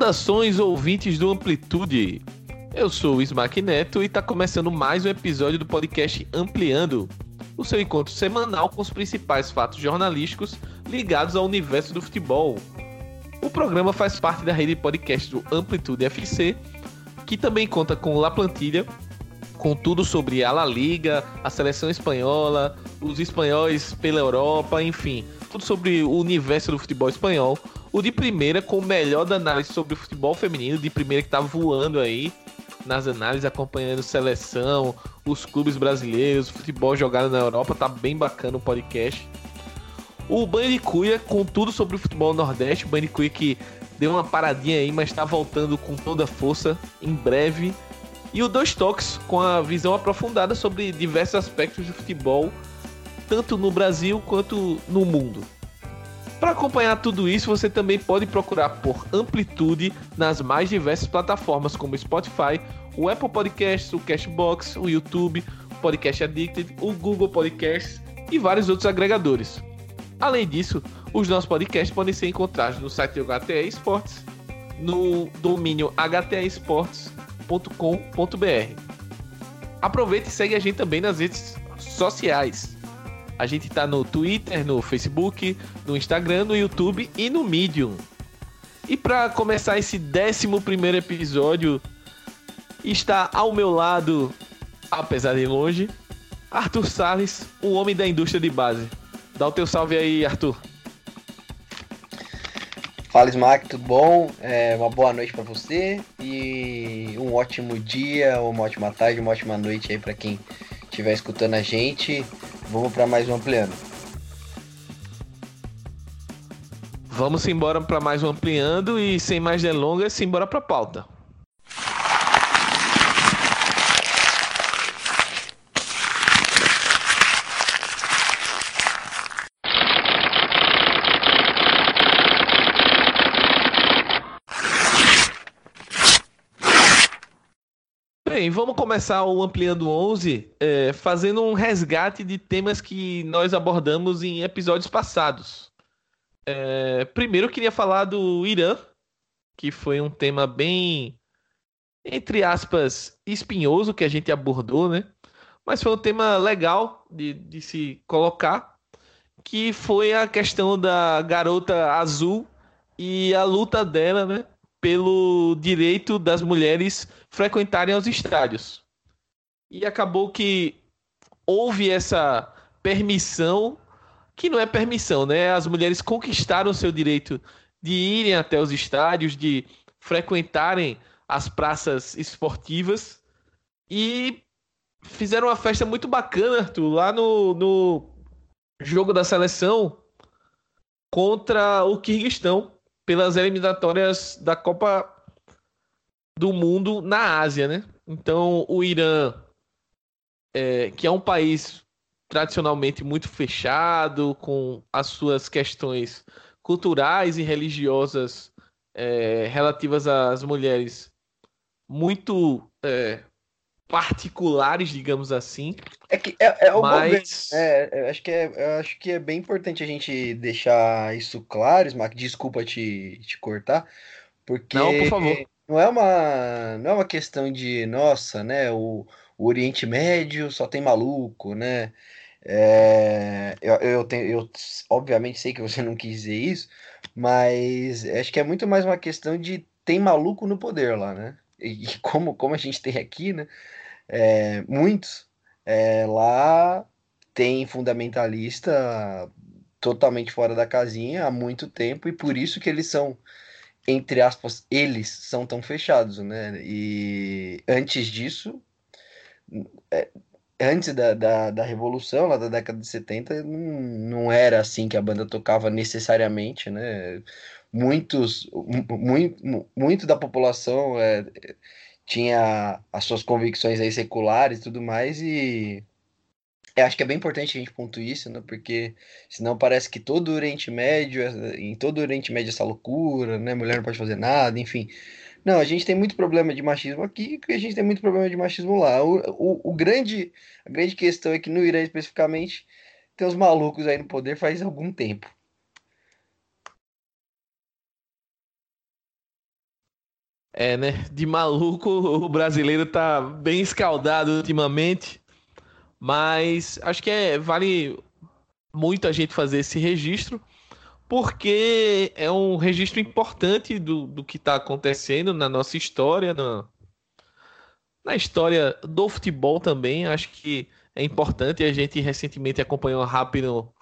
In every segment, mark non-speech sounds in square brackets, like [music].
Saudações ouvintes do Amplitude. Eu sou o Smack Neto e está começando mais um episódio do podcast Ampliando, o seu encontro semanal com os principais fatos jornalísticos ligados ao universo do futebol. O programa faz parte da rede de podcast do Amplitude FC, que também conta com La Plantilha, com tudo sobre a La Liga, a seleção espanhola, os espanhóis pela Europa, enfim, tudo sobre o universo do futebol espanhol. O de primeira com o melhor da análise sobre o futebol feminino, de primeira que tá voando aí nas análises, acompanhando seleção, os clubes brasileiros, futebol jogado na Europa, tá bem bacana o podcast. O Banho de Cuia com tudo sobre o futebol nordeste, o Banho de Cuia que deu uma paradinha aí, mas está voltando com toda a força em breve. E o Dois Toques com a visão aprofundada sobre diversos aspectos do futebol, tanto no Brasil quanto no mundo. Para acompanhar tudo isso, você também pode procurar por Amplitude nas mais diversas plataformas como Spotify, o Apple Podcasts, o Cashbox, o YouTube, o Podcast Addicted, o Google Podcasts e vários outros agregadores. Além disso, os nossos podcasts podem ser encontrados no site do HTE Esportes, no domínio htesportes.com.br. Aproveite e segue a gente também nas redes sociais. A gente está no Twitter, no Facebook, no Instagram, no YouTube e no Medium. E para começar esse 11 episódio, está ao meu lado, apesar de longe, Arthur Salles, o homem da indústria de base. Dá o teu salve aí, Arthur. Fala, Smack, tudo bom? É, uma boa noite para você e um ótimo dia, uma ótima tarde, uma ótima noite aí para quem estiver escutando a gente. Vamos para mais um Ampliando. Vamos embora para mais um Ampliando e sem mais delongas, simbora para pauta. Bem, vamos começar o Ampliando 11 é, fazendo um resgate de temas que nós abordamos em episódios passados. É, primeiro eu queria falar do Irã, que foi um tema bem, entre aspas, espinhoso que a gente abordou, né? Mas foi um tema legal de, de se colocar, que foi a questão da garota azul e a luta dela, né? Pelo direito das mulheres frequentarem os estádios. E acabou que houve essa permissão, que não é permissão, né? As mulheres conquistaram o seu direito de irem até os estádios, de frequentarem as praças esportivas e fizeram uma festa muito bacana, Arthur, lá no, no jogo da seleção contra o Kirguistão pelas eliminatórias da Copa do Mundo na Ásia, né? Então, o Irã, é, que é um país tradicionalmente muito fechado, com as suas questões culturais e religiosas é, relativas às mulheres muito é, particulares, digamos assim. É que é, é o mas... É, acho que é, acho que é bem importante a gente deixar isso claro, Smack. Desculpa te, te cortar, porque não, por favor. Não é uma não é uma questão de nossa, né? O, o Oriente Médio só tem maluco, né? É, eu, eu, tenho, eu obviamente sei que você [laughs] não quis dizer isso, mas acho que é muito mais uma questão de tem maluco no poder lá, né? E [laughs] como, como a gente tem aqui, né? É, muitos é, lá tem fundamentalista totalmente fora da casinha há muito tempo e por isso que eles são entre aspas eles são tão fechados né e antes disso é, antes da, da, da, revolução lá da década de 70 não, não era assim que a banda tocava necessariamente né muitos muito, muito da população é, tinha as suas convicções aí seculares e tudo mais, e eu acho que é bem importante a gente pontuar isso, né? Porque senão parece que todo o Oriente Médio, em todo o Oriente Médio essa loucura, né? Mulher não pode fazer nada, enfim. Não, a gente tem muito problema de machismo aqui e a gente tem muito problema de machismo lá. O, o, o, grande, a grande questão é que no Irã especificamente tem os malucos aí no poder faz algum tempo. É, né? De maluco, o brasileiro tá bem escaldado ultimamente. Mas acho que é, vale muito a gente fazer esse registro, porque é um registro importante do, do que está acontecendo na nossa história, na, na história do futebol também. Acho que é importante. A gente recentemente acompanhou rápido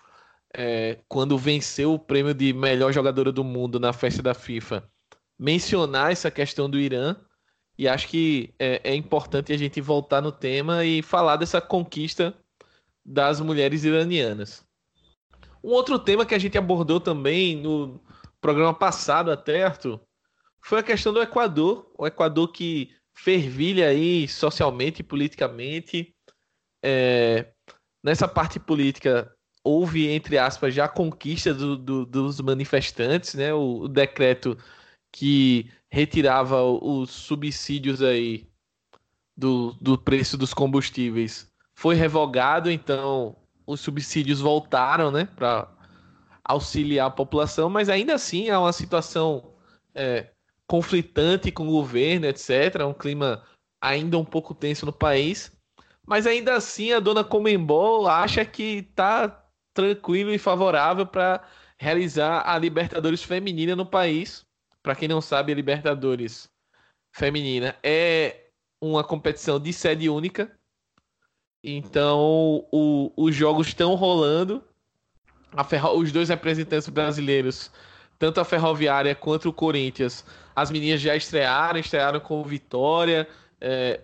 é, quando venceu o prêmio de melhor jogadora do mundo na festa da FIFA, mencionar essa questão do Irã. E acho que é, é importante a gente voltar no tema e falar dessa conquista das mulheres iranianas. Um outro tema que a gente abordou também no programa passado, até, Arthur, foi a questão do Equador. O Equador que fervilha aí socialmente e politicamente. É, nessa parte política, houve, entre aspas, já a conquista do, do, dos manifestantes, né? O, o decreto que retirava os subsídios aí do, do preço dos combustíveis foi revogado, então os subsídios voltaram, né, para auxiliar a população, mas ainda assim é uma situação é, conflitante com o governo, etc. Um clima ainda um pouco tenso no país, mas ainda assim a dona Comembol acha que está tranquilo e favorável para realizar a Libertadores feminina no país. Para quem não sabe, a Libertadores feminina é uma competição de sede única. Então, o, os jogos estão rolando. Ferro, os dois representantes brasileiros, tanto a Ferroviária quanto o Corinthians, as meninas já estrearam, estrearam com vitória. É,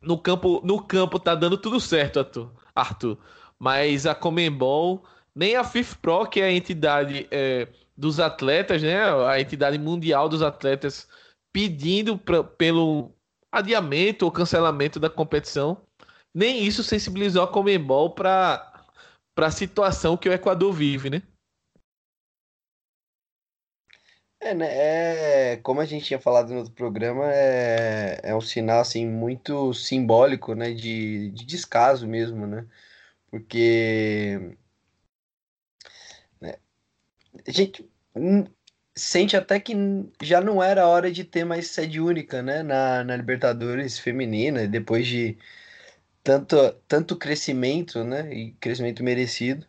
no campo, no campo tá dando tudo certo, Arthur. Arthur. Mas a Comembol, nem a FIFPRO, que é a entidade é, dos atletas, né? A entidade mundial dos atletas pedindo pra, pelo adiamento ou cancelamento da competição. Nem isso sensibilizou a Comembol para a situação que o Equador vive, né? É, né? É, como a gente tinha falado no outro programa, é, é um sinal assim muito simbólico, né, de, de descaso mesmo, né? Porque né, a gente sente até que já não era hora de ter mais sede única, né, na, na Libertadores feminina, depois de tanto, tanto crescimento, né, e crescimento merecido.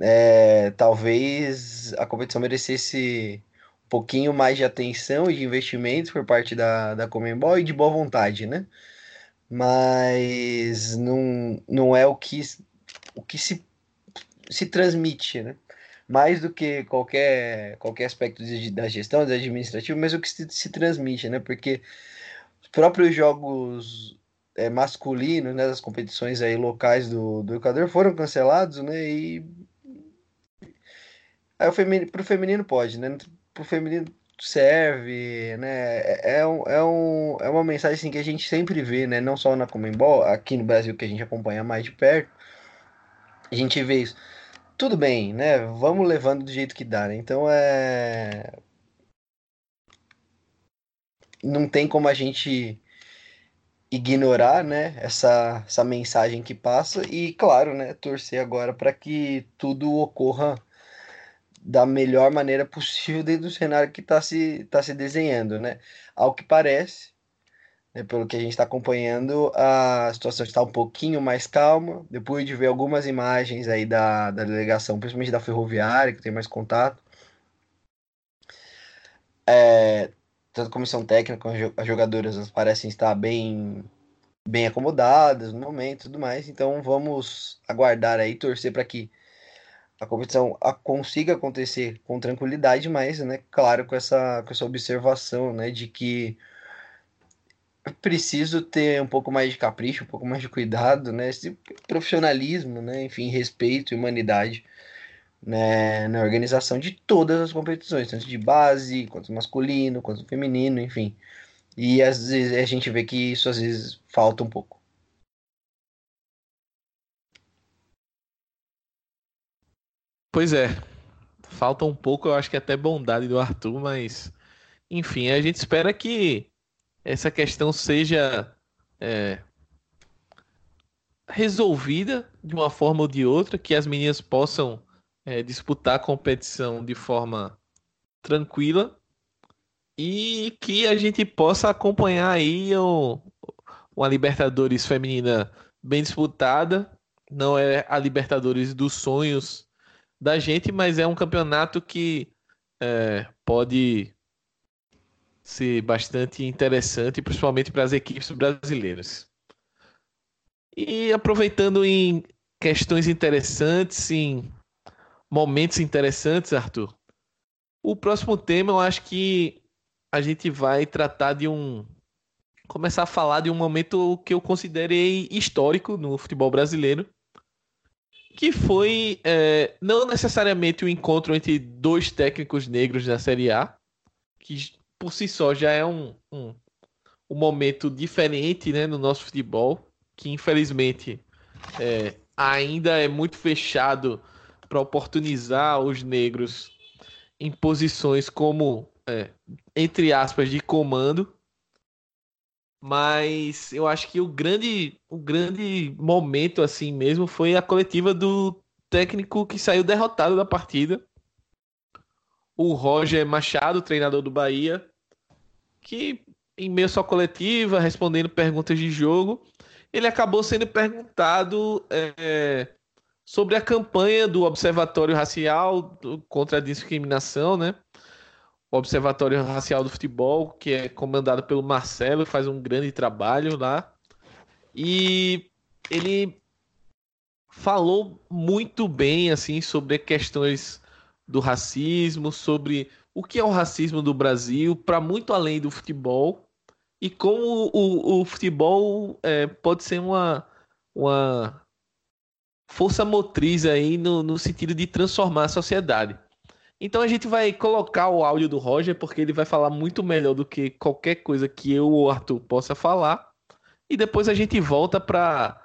É, talvez a competição merecesse um pouquinho mais de atenção e de investimento por parte da, da Comembol e de boa vontade, né? Mas não, não é o que, o que se, se transmite, né? Mais do que qualquer, qualquer aspecto de, da gestão, da administrativa, mas o que se, se transmite, né? Porque os próprios jogos é, masculinos, né, das competições aí locais do, do Equador foram cancelados, né? E aí o feminino, pro feminino pode, né? Pro feminino serve, né? É, é, um, é, um, é uma mensagem assim, que a gente sempre vê, né? Não só na Comembol, aqui no Brasil que a gente acompanha mais de perto, a gente vê isso tudo bem, né? Vamos levando do jeito que dá, né? Então é. Não tem como a gente ignorar, né, essa, essa mensagem que passa e, claro, né, torcer agora para que tudo ocorra da melhor maneira possível dentro do cenário que está se, tá se desenhando, né? Ao que parece, né, pelo que a gente está acompanhando, a situação está um pouquinho mais calma. Depois de ver algumas imagens aí da, da delegação, principalmente da ferroviária, que tem mais contato. É, tanto a comissão técnica como as jogadoras parecem estar bem, bem acomodadas no momento e tudo mais. Então vamos aguardar aí, torcer para que a competição consiga acontecer com tranquilidade, mas, né, claro, com essa, com essa observação, né, de que preciso ter um pouco mais de capricho, um pouco mais de cuidado, né? Esse profissionalismo, né? Enfim, respeito e humanidade né? na organização de todas as competições, tanto de base, quanto masculino, quanto feminino, enfim. E às vezes a gente vê que isso às vezes falta um pouco. Pois é, falta um pouco, eu acho que até bondade do Arthur, mas enfim, a gente espera que essa questão seja é, resolvida de uma forma ou de outra, que as meninas possam é, disputar a competição de forma tranquila e que a gente possa acompanhar aí o, uma Libertadores feminina bem disputada. Não é a Libertadores dos sonhos da gente, mas é um campeonato que é, pode ser bastante interessante, principalmente para as equipes brasileiras. E aproveitando em questões interessantes, em momentos interessantes, Arthur, o próximo tema eu acho que a gente vai tratar de um. Começar a falar de um momento que eu considerei histórico no futebol brasileiro, que foi é, não necessariamente o um encontro entre dois técnicos negros da Série A, que por si só já é um, um, um momento diferente né, no nosso futebol, que infelizmente é, ainda é muito fechado para oportunizar os negros em posições como, é, entre aspas, de comando. Mas eu acho que o grande, o grande momento assim mesmo foi a coletiva do técnico que saiu derrotado da partida, o Roger Machado, treinador do Bahia, que em meio à sua coletiva, respondendo perguntas de jogo, ele acabou sendo perguntado é, sobre a campanha do Observatório Racial contra a Discriminação, né? O Observatório Racial do Futebol, que é comandado pelo Marcelo, faz um grande trabalho lá. E ele falou muito bem assim sobre questões do racismo, sobre o que é o racismo do Brasil, para muito além do futebol, e como o, o, futebol é, pode ser uma, uma força motriz aí no, no sentido de transformar a sociedade. Então a gente vai colocar o áudio do Roger, porque ele vai falar muito melhor do que qualquer coisa que eu ou Arthur possa falar. E depois a gente volta para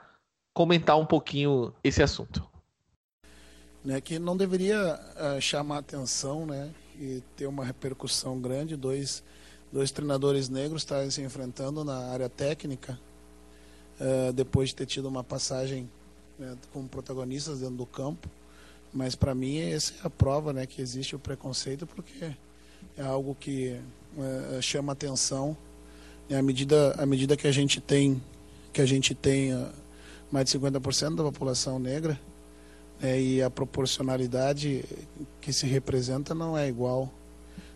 comentar um pouquinho esse assunto né, que não deveria uh, chamar atenção né, e ter uma repercussão grande. Dois, dois treinadores negros estarem se enfrentando na área técnica, uh, depois de ter tido uma passagem né, como protagonistas dentro do campo. Mas para mim essa é a prova né, que existe o preconceito, porque é algo que uh, chama atenção. Né, à, medida, à medida que a gente tem, que a gente tem mais de 50% da população negra, é, e a proporcionalidade que se representa não é igual.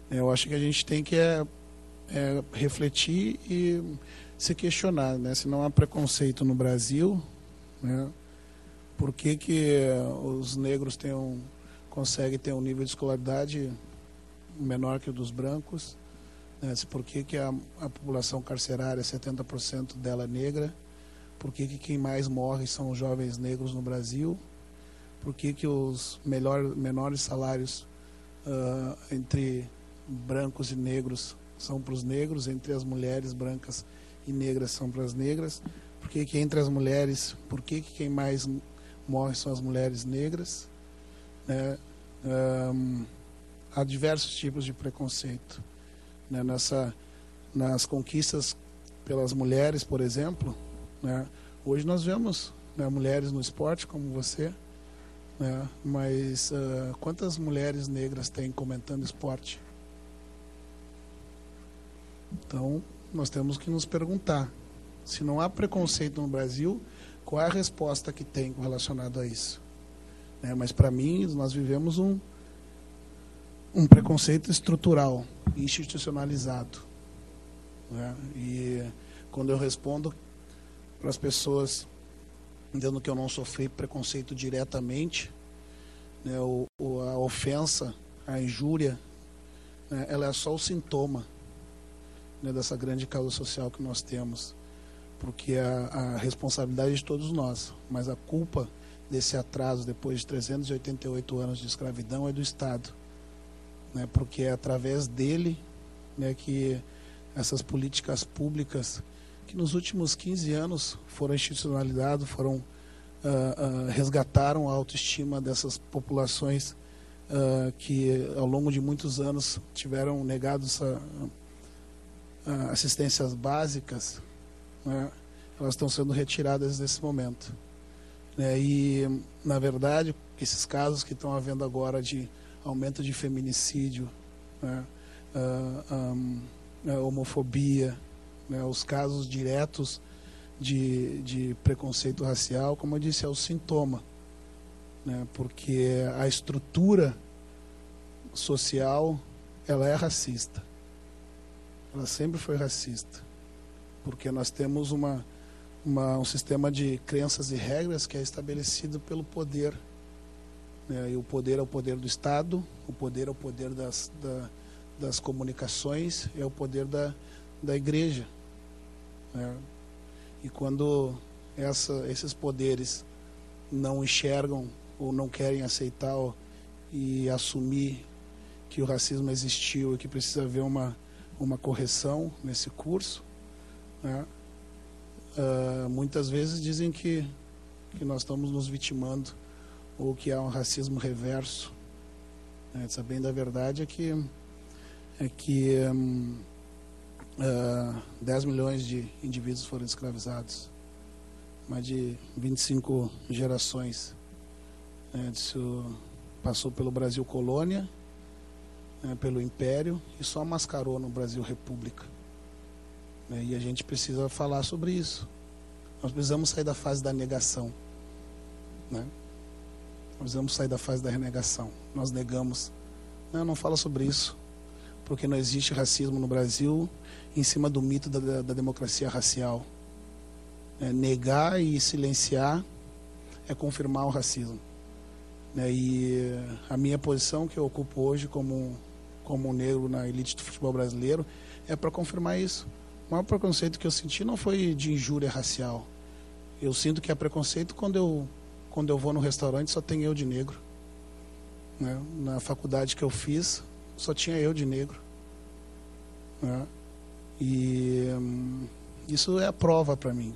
Eu acho que a gente tem que é, é, refletir e se questionar, né? Se não há preconceito no Brasil, né? Por que, que os negros têm um, conseguem ter um nível de escolaridade menor que o dos brancos? Né? Por que, que a, a população carcerária, 70% dela é negra? Por que, que quem mais morre são os jovens negros no Brasil? Por que, que os melhor, menores salários uh, entre brancos e negros são para os negros, entre as mulheres brancas e negras são para as negras, por que, que entre as mulheres, por que, que quem mais morre são as mulheres negras. Né? Um, há diversos tipos de preconceito. Né? Nessa, nas conquistas pelas mulheres, por exemplo, né? hoje nós vemos né, mulheres no esporte como você, né? Mas uh, quantas mulheres negras tem comentando esporte? Então, nós temos que nos perguntar: se não há preconceito no Brasil, qual é a resposta que tem relacionado a isso? Né? Mas, para mim, nós vivemos um, um preconceito estrutural, institucionalizado. Né? E quando eu respondo para as pessoas entendo que eu não sofri preconceito diretamente, né, o, a ofensa, a injúria, né, ela é só o sintoma né, dessa grande causa social que nós temos, porque a, a responsabilidade de todos nós, mas a culpa desse atraso depois de 388 anos de escravidão é do Estado, né, porque é através dele né, que essas políticas públicas que nos últimos 15 anos foram institucionalizados, foram uh, uh, resgataram a autoestima dessas populações uh, que ao longo de muitos anos tiveram negado essa, assistências básicas, né? elas estão sendo retiradas nesse momento. Né? E, na verdade, esses casos que estão havendo agora de aumento de feminicídio, né? a homofobia, né, os casos diretos de, de preconceito racial, como eu disse, é o sintoma. Né, porque a estrutura social ela é racista. Ela sempre foi racista. Porque nós temos uma, uma, um sistema de crenças e regras que é estabelecido pelo poder. Né? E o poder é o poder do Estado, o poder é o poder das, da, das comunicações, é o poder da, da igreja. Né? E quando essa, esses poderes não enxergam ou não querem aceitar e assumir que o racismo existiu e que precisa haver uma, uma correção nesse curso, né? uh, muitas vezes dizem que, que nós estamos nos vitimando ou que há um racismo reverso. Né? Sabendo a verdade é que, é que um, uh, 10 milhões de indivíduos foram escravizados, mais de 25 gerações. Né? Isso passou pelo Brasil colônia né, pelo Império e só mascarou no Brasil República. Né, e a gente precisa falar sobre isso. Nós precisamos sair da fase da negação. Né? Nós precisamos sair da fase da renegação. Nós negamos. Não, não fala sobre isso. Porque não existe racismo no Brasil em cima do mito da, da democracia racial. É, negar e silenciar é confirmar o racismo. Né? E a minha posição que eu ocupo hoje como como negro na elite do futebol brasileiro, é para confirmar isso. O maior preconceito que eu senti não foi de injúria racial. Eu sinto que é preconceito quando eu, quando eu vou no restaurante só tem eu de negro. Né? Na faculdade que eu fiz, só tinha eu de negro. Né? E hum, isso é a prova para mim.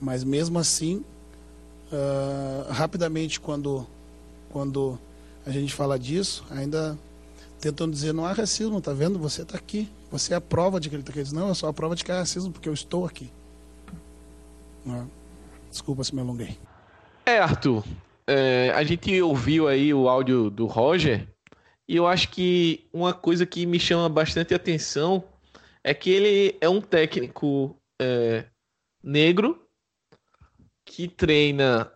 Mas mesmo assim, uh, rapidamente quando, quando a gente fala disso, ainda tentando dizer, não há racismo, tá vendo? Você está aqui. Você é a prova de que ele está aqui. Não, é só a prova de que há racismo, porque eu estou aqui. É? Desculpa se me alonguei. É, Arthur. É, a gente ouviu aí o áudio do Roger e eu acho que uma coisa que me chama bastante atenção é que ele é um técnico é, negro que treina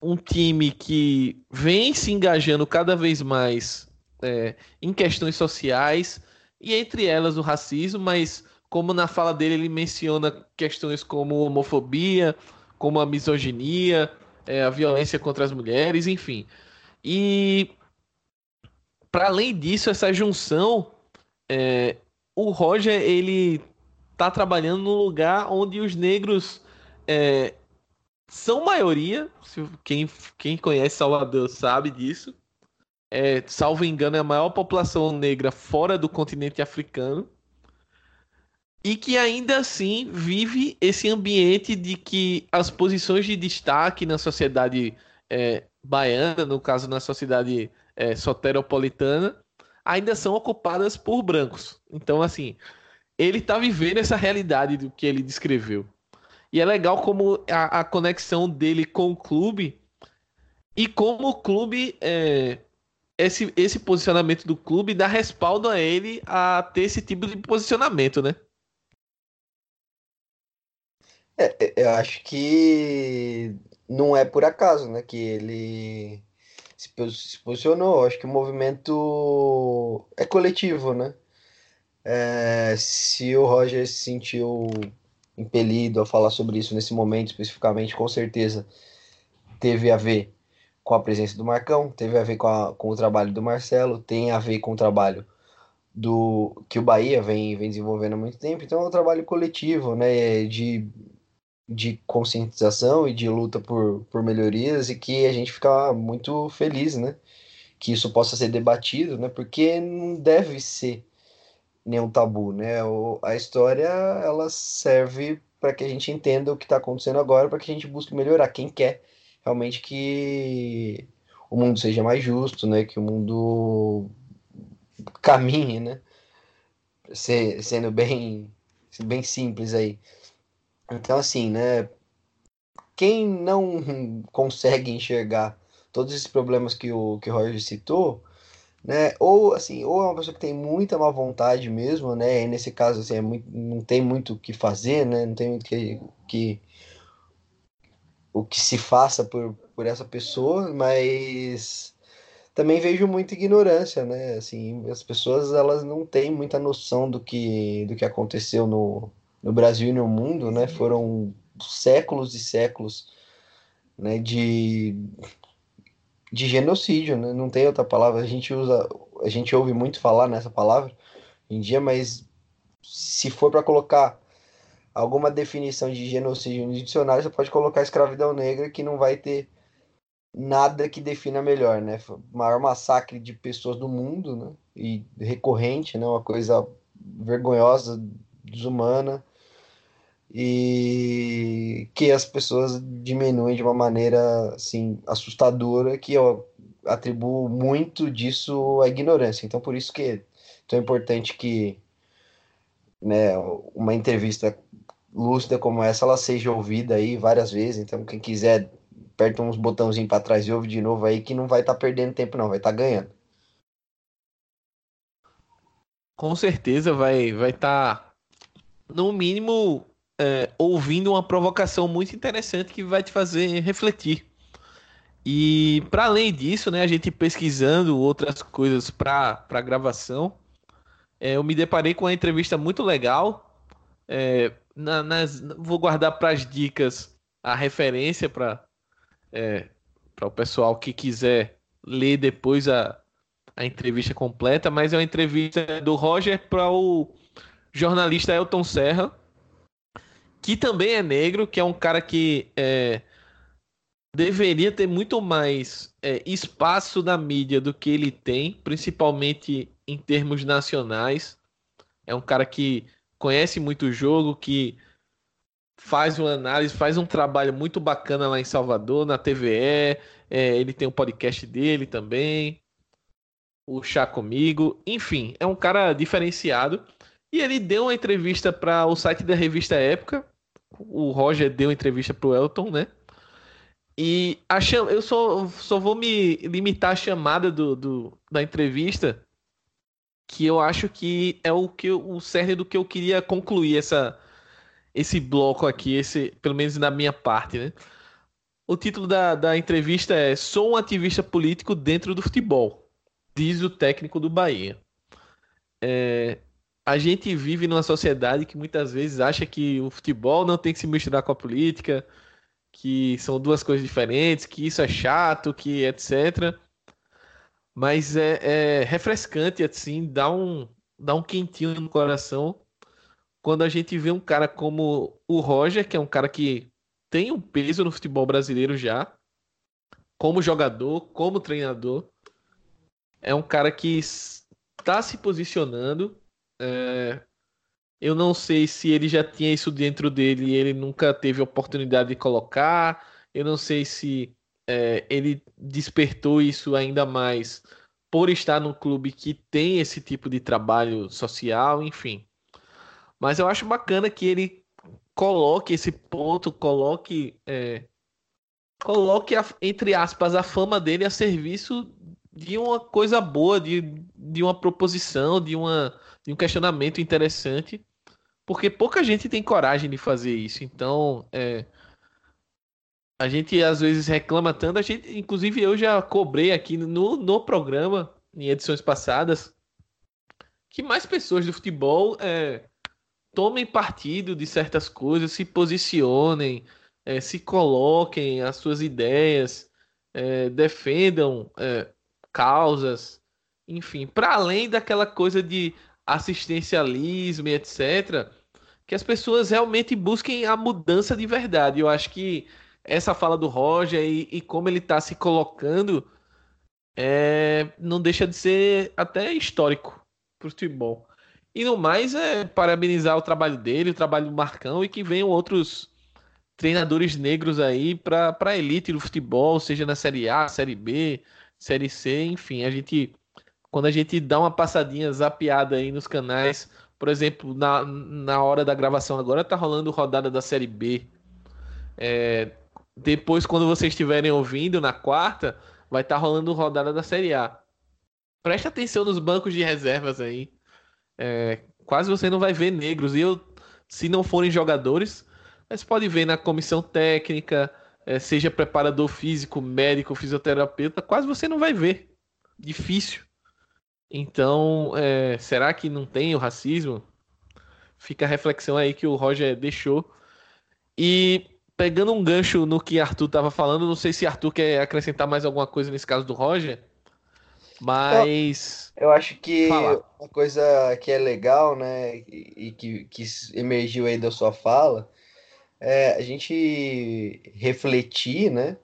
um time que vem se engajando cada vez mais é, em questões sociais, e entre elas o racismo, mas como na fala dele ele menciona questões como homofobia, como a misoginia, é, a violência contra as mulheres, enfim. E para além disso, essa junção, é, o Roger ele tá trabalhando num lugar onde os negros é, são maioria. Quem, quem conhece Salvador sabe disso é, salvo engano, é a maior população negra fora do continente africano. E que ainda assim vive esse ambiente de que as posições de destaque na sociedade é, baiana, no caso na sociedade é, soteropolitana, ainda são ocupadas por brancos. Então, assim, ele está vivendo essa realidade do que ele descreveu. E é legal como a, a conexão dele com o clube e como o clube é, esse, esse posicionamento do clube dá respaldo a ele a ter esse tipo de posicionamento, né? É, é, eu acho que não é por acaso, né, que ele se, posicionou. Acho que o movimento é coletivo, né? É, se o Roger se sentiu impelido a falar sobre isso nesse momento especificamente, com certeza teve a ver com a presença do Marcão, teve a ver com, a, com o trabalho do Marcelo, tem a ver com o trabalho do que o Bahia vem, vem desenvolvendo há muito tempo. Então é um trabalho coletivo, né, de, de conscientização e de luta por, por melhorias e que a gente fica muito feliz, né, que isso possa ser debatido, né, porque não deve ser nenhum tabu, né? O, a história ela serve para que a gente entenda o que está acontecendo agora, para que a gente busque melhorar. Quem quer realmente que o mundo seja mais justo, né? Que o mundo caminhe, né? sendo bem, bem simples aí. Então, assim, né? Quem não [laughs] consegue enxergar todos esses problemas que o, que o Roger citou, né? Ou assim, ou é uma pessoa que tem muita má vontade mesmo, né? E nesse caso assim, é muito, não tem muito o que fazer, né? Não tem muito que, que o que se faça por, por essa pessoa, mas também vejo muita ignorância, né? Assim, as pessoas elas não têm muita noção do que do que aconteceu no, no Brasil e no mundo, né? Foram séculos e séculos, né? De de genocídio, né? Não tem outra palavra. A gente usa, a gente ouve muito falar nessa palavra em dia, mas se for para colocar alguma definição de genocídio no dicionário, você pode colocar escravidão negra que não vai ter nada que defina melhor, né? O maior massacre de pessoas do mundo, né? E recorrente, né? Uma coisa vergonhosa, desumana e que as pessoas diminuem de uma maneira assim assustadora que eu atribuo muito disso à ignorância. Então por isso que é tão importante que né, uma entrevista lúcida como essa ela seja ouvida aí várias vezes. Então quem quiser aperta uns botãozinhos para trás e ouve de novo aí que não vai estar tá perdendo tempo não, vai estar tá ganhando. Com certeza vai vai estar tá, no mínimo é, ouvindo uma provocação muito interessante que vai te fazer refletir. E para além disso, né, a gente pesquisando outras coisas para a gravação, é, eu me deparei com uma entrevista muito legal. É, na, nas, vou guardar para as dicas a referência para é, o pessoal que quiser ler depois a, a entrevista completa, mas é uma entrevista do Roger para o jornalista Elton Serra que também é negro, que é um cara que é, deveria ter muito mais é, espaço na mídia do que ele tem, principalmente em termos nacionais. É um cara que conhece muito o jogo, que faz uma análise, faz um trabalho muito bacana lá em Salvador, na TVE. É, ele tem um podcast dele também, o Chá Comigo. Enfim, é um cara diferenciado. E ele deu uma entrevista para o site da revista Época, o Roger deu entrevista pro Elton, né? E a cham... eu só, só vou me limitar à chamada do, do, da entrevista, que eu acho que é o que eu, o cerne do que eu queria concluir essa, esse bloco aqui, esse, pelo menos na minha parte, né? O título da, da entrevista é Sou um ativista político dentro do futebol, diz o técnico do Bahia. É, a gente vive numa sociedade que muitas vezes acha que o futebol não tem que se misturar com a política, que são duas coisas diferentes, que isso é chato, que etc. Mas é, é refrescante, assim, dá um, dá um quentinho no coração quando a gente vê um cara como o Roger, que é um cara que tem um peso no futebol brasileiro já, como jogador, como treinador. É um cara que está se posicionando é, eu não sei se ele já tinha isso dentro dele e ele nunca teve oportunidade de colocar. Eu não sei se é, ele despertou isso ainda mais por estar num clube que tem esse tipo de trabalho social, enfim. Mas eu acho bacana que ele coloque esse ponto, coloque, é, coloque a, entre aspas a fama dele a serviço de uma coisa boa, de, de uma proposição, de uma de um questionamento interessante, porque pouca gente tem coragem de fazer isso. Então, é, a gente às vezes reclama tanto, a gente, inclusive eu já cobrei aqui no, no programa, em edições passadas, que mais pessoas do futebol é, tomem partido de certas coisas, se posicionem, é, se coloquem as suas ideias, é, defendam é, causas, enfim, para além daquela coisa de assistencialismo e etc., que as pessoas realmente busquem a mudança de verdade. Eu acho que essa fala do Roger e, e como ele está se colocando é, não deixa de ser até histórico para o futebol. E no mais é parabenizar o trabalho dele, o trabalho do Marcão e que venham outros treinadores negros aí para a elite do futebol, seja na Série A, Série B, Série C, enfim, a gente quando a gente dá uma passadinha zapiada aí nos canais, por exemplo, na, na hora da gravação agora tá rolando rodada da Série B. É, depois, quando vocês estiverem ouvindo, na quarta, vai estar tá rolando rodada da Série A. preste atenção nos bancos de reservas aí. É, quase você não vai ver negros. E eu, se não forem jogadores, mas pode ver na comissão técnica, é, seja preparador físico, médico, fisioterapeuta, quase você não vai ver. Difícil. Então, é, será que não tem o racismo? Fica a reflexão aí que o Roger deixou. E pegando um gancho no que Arthur estava falando, não sei se Arthur quer acrescentar mais alguma coisa nesse caso do Roger, mas. Eu, eu acho que uma coisa que é legal, né, e, e que, que emergiu aí da sua fala, é a gente refletir, né,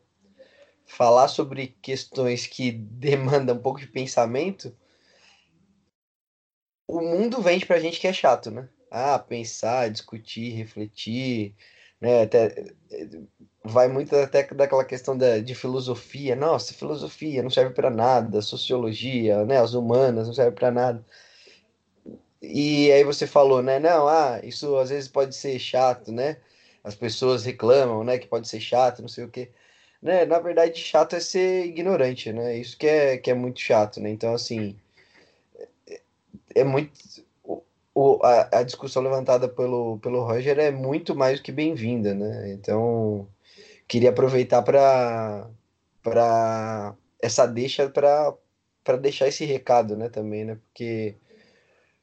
falar sobre questões que [laughs] demandam um pouco de pensamento. O mundo vende pra gente que é chato, né? Ah, pensar, discutir, refletir, né? Até, vai muito até daquela questão da, de filosofia. Nossa, filosofia não serve para nada, sociologia, né? As humanas não serve para nada. E aí você falou, né? Não, ah, isso às vezes pode ser chato, né? As pessoas reclamam, né? Que pode ser chato, não sei o quê. Né? Na verdade, chato é ser ignorante, né? Isso que é, que é muito chato, né? Então, assim, é, muito o, a, a, discussão levantada pelo, pelo Roger é muito mais que bem-vinda, né? Então, queria aproveitar para essa deixa para para deixar esse recado, né, também, né? Porque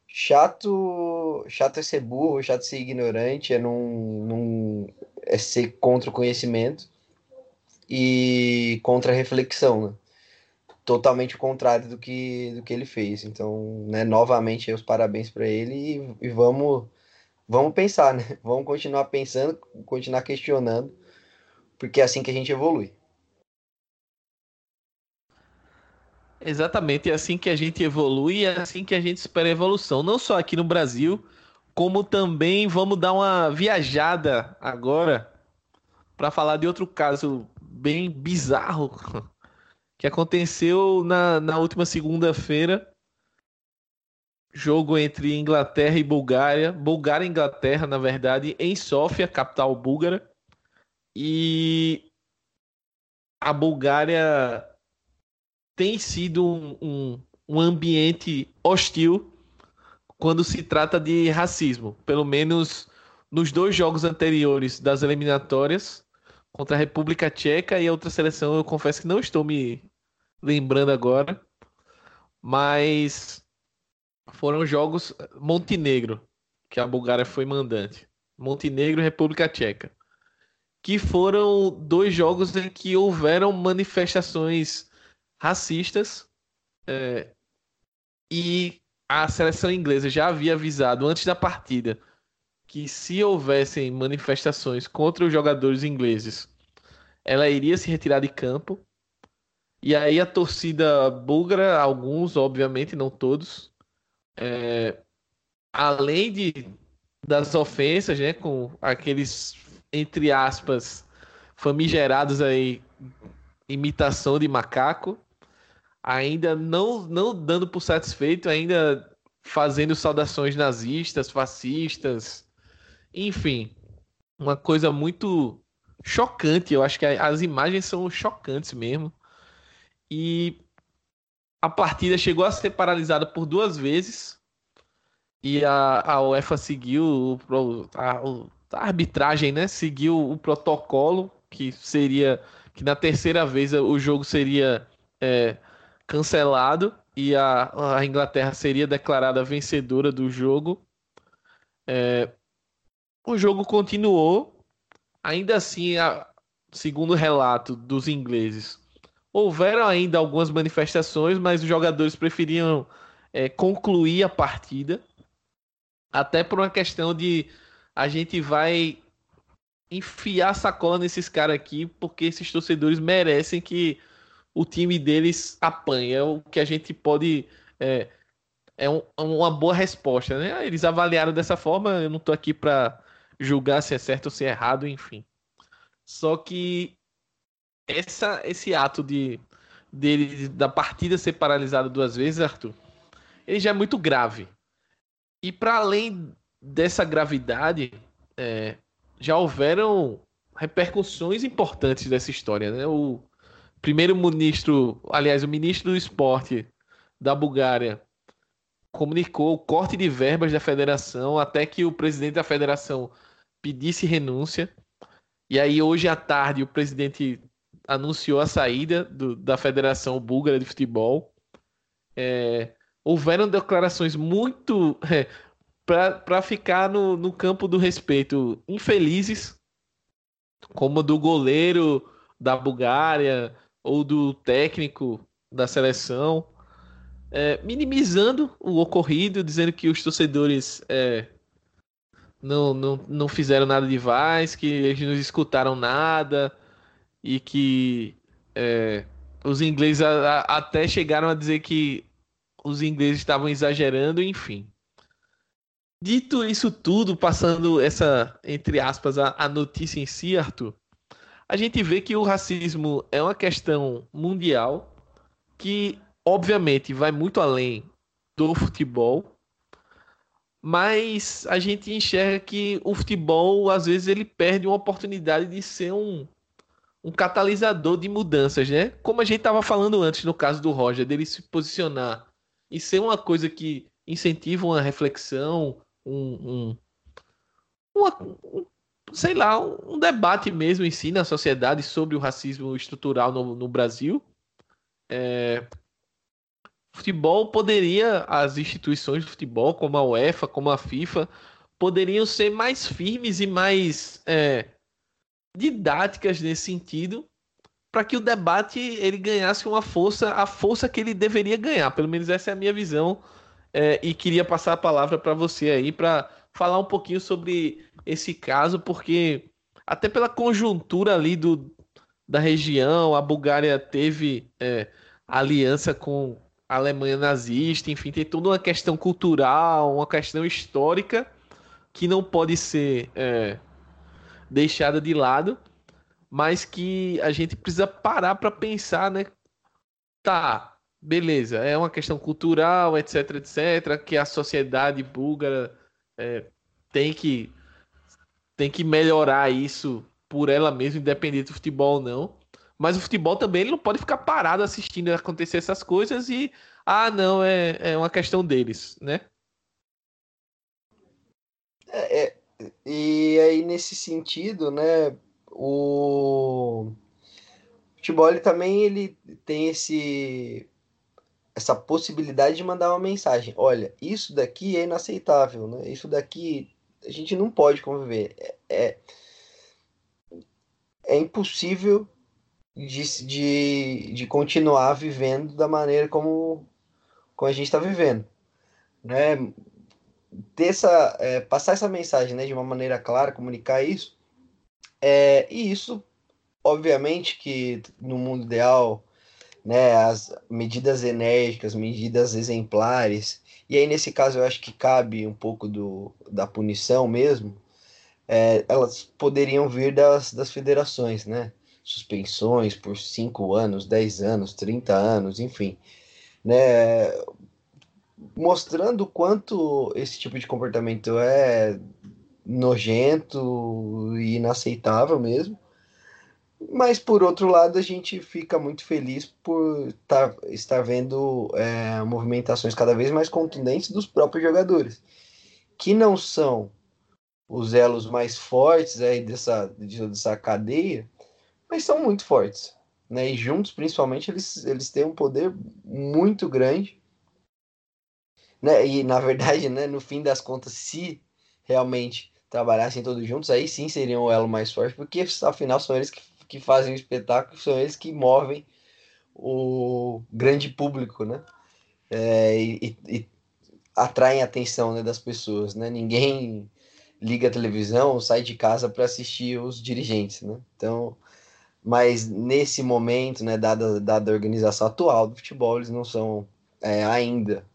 chato, chato é ser burro, chato é ser ignorante, é não, não é ser contra o conhecimento e contra a reflexão, né? Totalmente o contrário do que, do que ele fez. Então, né, novamente, os parabéns para ele e, e, vamos, vamos pensar, né? [laughs] Vamos continuar pensando, continuar questionando, porque é assim que a gente evolui. Exatamente, é assim que a gente evolui, é assim que a gente espera a evolução, não só aqui no Brasil, como também vamos dar uma viajada agora para falar de outro caso bem bizarro [laughs] que aconteceu na, na última segunda-feira. Jogo entre Inglaterra e Bulgária. Bulgária e Inglaterra, na verdade, em Sófia, capital búlgara. E a Bulgária tem sido um, um, um ambiente hostil quando se trata de racismo. Pelo menos nos dois jogos anteriores das eliminatórias, contra a República Tcheca e a outra seleção, eu confesso que não estou me lembrando agora. Mas foram jogos Montenegro, que a Bulgária foi mandante. Montenegro e República Tcheca. Que foram dois jogos em que houveram manifestações racistas. É, e a seleção inglesa já havia avisado antes da partida que se houvessem manifestações contra os jogadores ingleses, ela iria se retirar de campo. E aí a torcida búlgara, alguns, obviamente, não todos, é, além de das ofensas, né, com aqueles entre aspas famigerados aí imitação de macaco, ainda não não dando por satisfeito, ainda fazendo saudações nazistas, fascistas, enfim, uma coisa muito chocante. Eu acho que as imagens são chocantes mesmo. E a partida chegou a ser paralisada por duas vezes. E a, a UEFA seguiu a, a arbitragem, né? Seguiu o protocolo que seria que na terceira vez o jogo seria é, cancelado e a, a Inglaterra seria declarada vencedora do jogo. É, o jogo continuou, ainda assim, a, segundo o relato dos ingleses, houveram ainda algumas manifestações, mas os jogadores preferiam é, concluir a partida, até por uma questão de a gente vai enfiar sacola nesses caras aqui, porque esses torcedores merecem que o time deles apanhe. É o que a gente pode. É, é um, uma boa resposta, né? Eles avaliaram dessa forma, eu não tô aqui para julgar se é certo ou se é errado, enfim. Só que essa, esse ato de dele da partida ser paralisada duas vezes, Arthur, ele já é muito grave. E para além dessa gravidade, é, já houveram repercussões importantes dessa história, né? O primeiro ministro, aliás, o ministro do esporte da Bulgária comunicou o corte de verbas da federação até que o presidente da federação pedisse renúncia. E aí, hoje à tarde, o presidente anunciou a saída do, da Federação Búlgara de Futebol. É, houveram declarações muito. [laughs] É, para ficar no, no campo do respeito, infelizes, como do goleiro da Bulgária ou do técnico da seleção, é, minimizando o ocorrido, dizendo que os torcedores é, não, não, não fizeram nada demais, que eles não escutaram nada e que é, os ingleses a, a, até chegaram a dizer que os ingleses estavam exagerando, enfim. Dito isso tudo, passando essa, entre aspas, a, a notícia em si, Arthur, a gente vê que o racismo é uma questão mundial que, obviamente, vai muito além do futebol, mas a gente enxerga que o futebol, às vezes, ele perde uma oportunidade de ser um, um catalisador de mudanças, né? Como a gente estava falando antes, no caso do Roger, dele se posicionar e ser uma coisa que incentiva uma reflexão, um, um, uma, um sei lá, um debate mesmo em si na sociedade sobre o racismo estrutural no, no Brasil. É, futebol poderia, as instituições de futebol, como a UEFA, como a FIFA, poderiam ser mais firmes e mais é, didáticas nesse sentido, para que o debate ele ganhasse uma força, a força que ele deveria ganhar. Pelo menos essa é a minha visão é, e queria passar a palavra para você aí para falar um pouquinho sobre esse caso, porque até pela conjuntura ali do, da região, a Bulgária teve é, aliança com a Alemanha nazista, enfim, tem toda uma questão cultural, uma questão histórica que não pode ser é, deixada de lado, mas que a gente precisa parar para pensar, né? Tá, beleza, é uma questão cultural, etc, etc, que a sociedade búlgara é, tem que tem que melhorar isso por ela mesma, independente do futebol ou não. Mas o futebol também ele não pode ficar parado assistindo acontecer essas coisas e ah, não, é, é uma questão deles, né? É, é, e aí nesse sentido, né, o futebol ele também ele tem esse essa possibilidade de mandar uma mensagem. Olha, isso daqui é inaceitável, né? Isso daqui a gente não pode conviver. É, é, é impossível de, de, de continuar vivendo da maneira como, como a gente está vivendo. Né? Ter essa, é, passar essa mensagem né, de uma maneira clara, comunicar isso. É, e isso, obviamente, que no mundo ideal né, as medidas enérgicas, medidas exemplares, e aí nesse caso eu acho que cabe um pouco do, da punição mesmo, é, elas poderiam vir das, das federações, né? Suspensões por 5 anos, 10 anos, 30 anos, enfim. Né? Mostrando quanto esse tipo de comportamento é nojento e inaceitável mesmo. Mas, por outro lado, a gente fica muito feliz por tá, estar vendo é, movimentações cada vez mais contundentes dos próprios jogadores, que não são os elos mais fortes aí dessa, dessa cadeia, mas são muito fortes. Né? E juntos, principalmente, eles, eles têm um poder muito grande. Né? E, na verdade, né, no fim das contas, se realmente trabalhassem todos juntos, aí sim seriam o elo mais forte, porque afinal são eles que que fazem o espetáculo são eles que movem o grande público, né? É, e, e, atraem a atenção né, das pessoas, né? Ninguém liga a televisão sai de casa para assistir os dirigentes, né? Então, mas nesse momento, né, dada, dada a organização atual do futebol, eles não são é, ainda,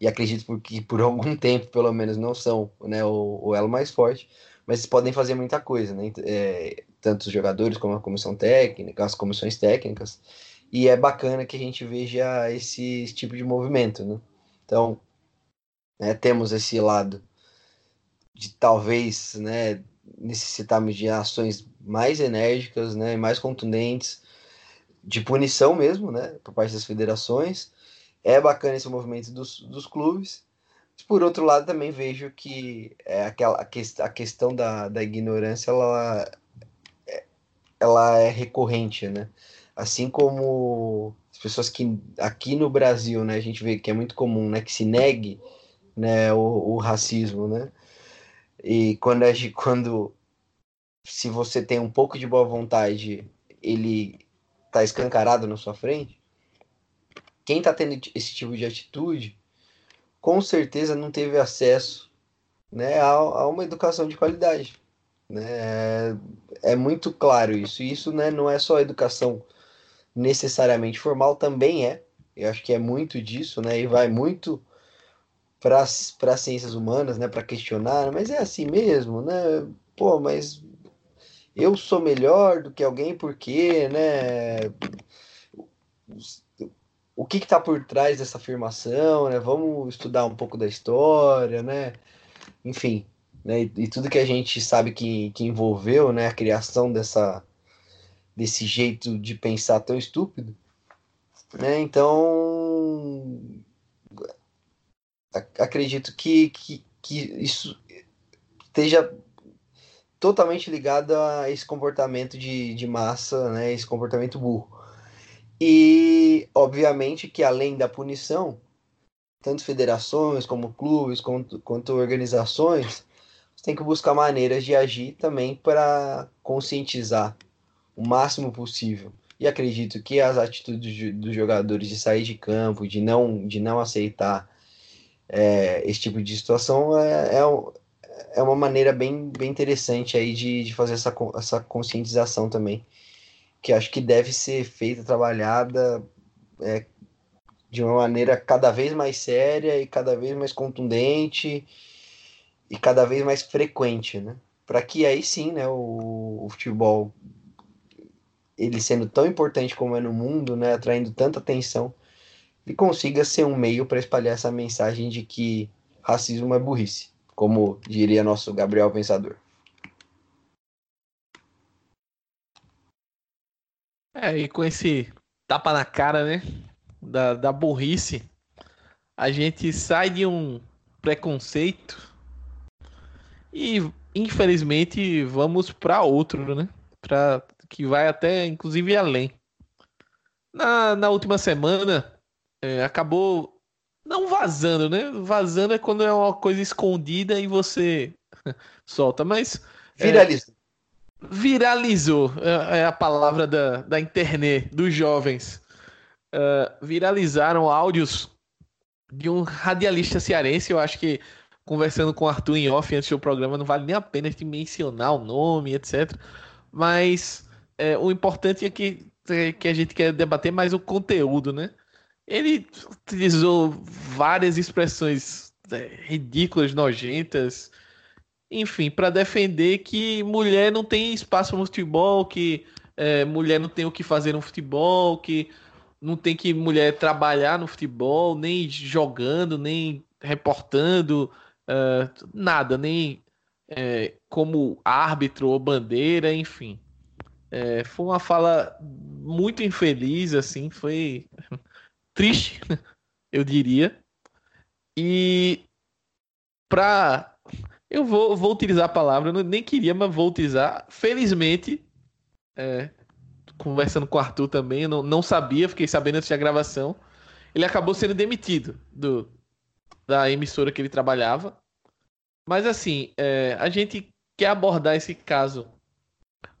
e acredito que por [laughs] algum tempo, pelo menos, não são né, o, o elo mais forte, mas podem fazer muita coisa, né? É, tanto os jogadores como a comissão técnica, as comissões técnicas, e é bacana que a gente veja esse, esse tipo de movimento, né? Então, né, temos esse lado de talvez, né, necessitarmos de ações mais enérgicas, né, mais contundentes, de punição mesmo, né, por parte das federações, é bacana esse movimento dos, dos clubes. Mas, por outro lado, também vejo que é aquela, a, que, a questão da, da ignorância ela, é, ela é recorrente, né? Assim como as pessoas que aqui no Brasil, né, a gente vê que é muito comum, né, que se negue, né, o, o racismo, né? E quando, quando se você tem um pouco de boa vontade, ele tá escancarado na sua frente, quem tá tendo esse tipo de atitude, com certeza não teve acesso né, a, a uma educação de qualidade. Né? É, é muito claro isso. E isso né, não é só educação necessariamente formal, também é. Eu acho que é muito disso, né? E vai muito para as ciências humanas, né? Para questionar, mas é assim mesmo, né? Pô, mas eu sou melhor do que alguém porque, né? O que está por trás dessa afirmação, né? Vamos estudar um pouco da história, né? Enfim, né? E, e tudo que a gente sabe que, que envolveu, né? A criação dessa desse jeito de pensar tão estúpido, né? Então acredito que, que, que isso esteja totalmente ligado a esse comportamento de, de massa, né? Esse comportamento burro. E obviamente que além da punição, tanto federações como clubes, quanto, quanto organizações, tem que buscar maneiras de agir também para conscientizar o máximo possível. E acredito que as atitudes dos jogadores de sair de campo, de não, de não aceitar é, esse tipo de situação, é, é, é, uma maneira bem, bem interessante aí de, de fazer essa, essa conscientização também, que acho que deve ser feita, trabalhada é, de uma maneira cada vez mais séria e cada vez mais contundente e cada vez mais frequente, né? Para que aí sim, né, o, o futebol ele sendo tão importante como é no mundo, né, atraindo tanta atenção, ele consiga ser um meio para espalhar essa mensagem de que racismo é burrice, como diria nosso Gabriel Pensador. É, e com esse tapa na cara, né, da, da burrice, a gente sai de um preconceito e, infelizmente, vamos para outro, né? Para que vai até, inclusive, além. Na, na última semana, é, acabou não vazando, né? Vazando é quando é uma coisa escondida e você [laughs] solta, mas. É, viralizou. É, viralizou é, a palavra da, da internet, dos jovens. Uh, viralizaram áudios de um radialista cearense. Eu acho que conversando com o Arthur em off antes do programa, não vale nem a pena de mencionar o nome, etc. Mas é, o importante é que, é, que a gente quer debater mais o conteúdo, né? Ele utilizou várias expressões é, ridículas, nojentas, enfim, para defender que mulher não tem espaço no futebol, que é, mulher não tem o que fazer no futebol, que não tem que mulher trabalhar no futebol, nem jogando, nem reportando, uh, nada, nem é, como árbitro ou bandeira, enfim. É, foi uma fala muito infeliz, assim, foi [laughs] triste, [laughs] eu diria. E pra. Eu vou, vou utilizar a palavra, eu nem queria, mas vou utilizar. Felizmente, é, conversando com o Arthur também, não, não sabia, fiquei sabendo antes da gravação. Ele acabou sendo demitido do, da emissora que ele trabalhava. Mas assim, é, a gente quer abordar esse caso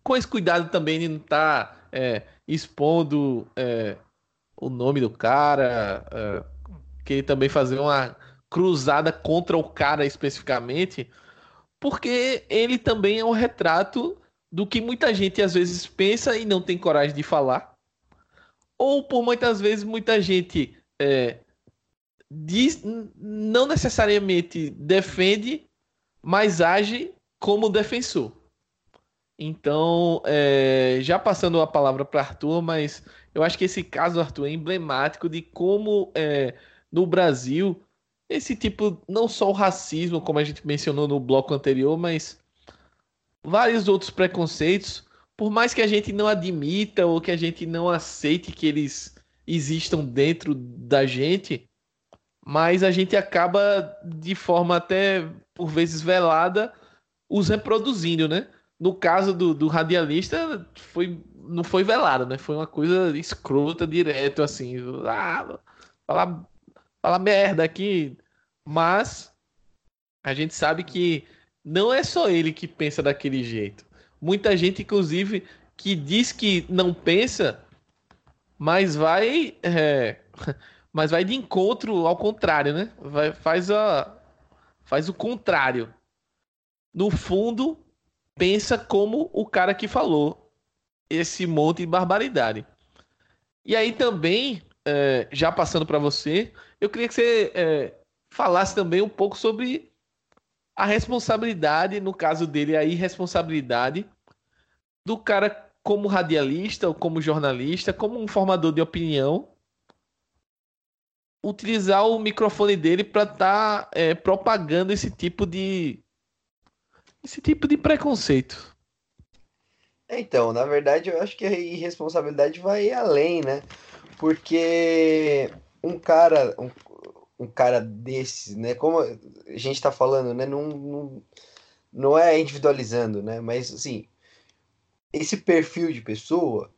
com esse cuidado também de não estar tá, é, expondo é, o nome do cara, é, também fazer uma cruzada contra o cara especificamente, porque ele também é um retrato do que muita gente às vezes pensa e não tem coragem de falar, ou por muitas vezes muita gente é, diz, não necessariamente defende, mas age como defensor. Então, é, já passando a palavra para Arthur, mas eu acho que esse caso, Arthur, é emblemático de como é, no Brasil esse tipo, não só o racismo, como a gente mencionou no bloco anterior, mas vários outros preconceitos, por mais que a gente não admita ou que a gente não aceite que eles existam dentro da gente, mas a gente acaba de forma até por vezes velada os reproduzindo, né? No caso do, do radialista, foi, não foi velado, né? Foi uma coisa escrota, direto, assim. Ah, falar, falar merda aqui. Mas a gente sabe que não é só ele que pensa daquele jeito. Muita gente, inclusive, que diz que não pensa, mas vai. É, [laughs] mas vai de encontro ao contrário, né? Vai, faz, a, faz o contrário. No fundo, pensa como o cara que falou esse monte de barbaridade. E aí também, é, já passando para você, eu queria que você é, falasse também um pouco sobre a responsabilidade, no caso dele, a irresponsabilidade do cara como radialista ou como jornalista, como um formador de opinião, utilizar o microfone dele para estar tá, é, propagando esse tipo de esse tipo de preconceito. Então, na verdade, eu acho que a irresponsabilidade vai além, né? Porque um cara, um, um cara desses, né? Como a gente está falando, né? Não, não, não é individualizando, né? Mas assim, esse perfil de pessoa,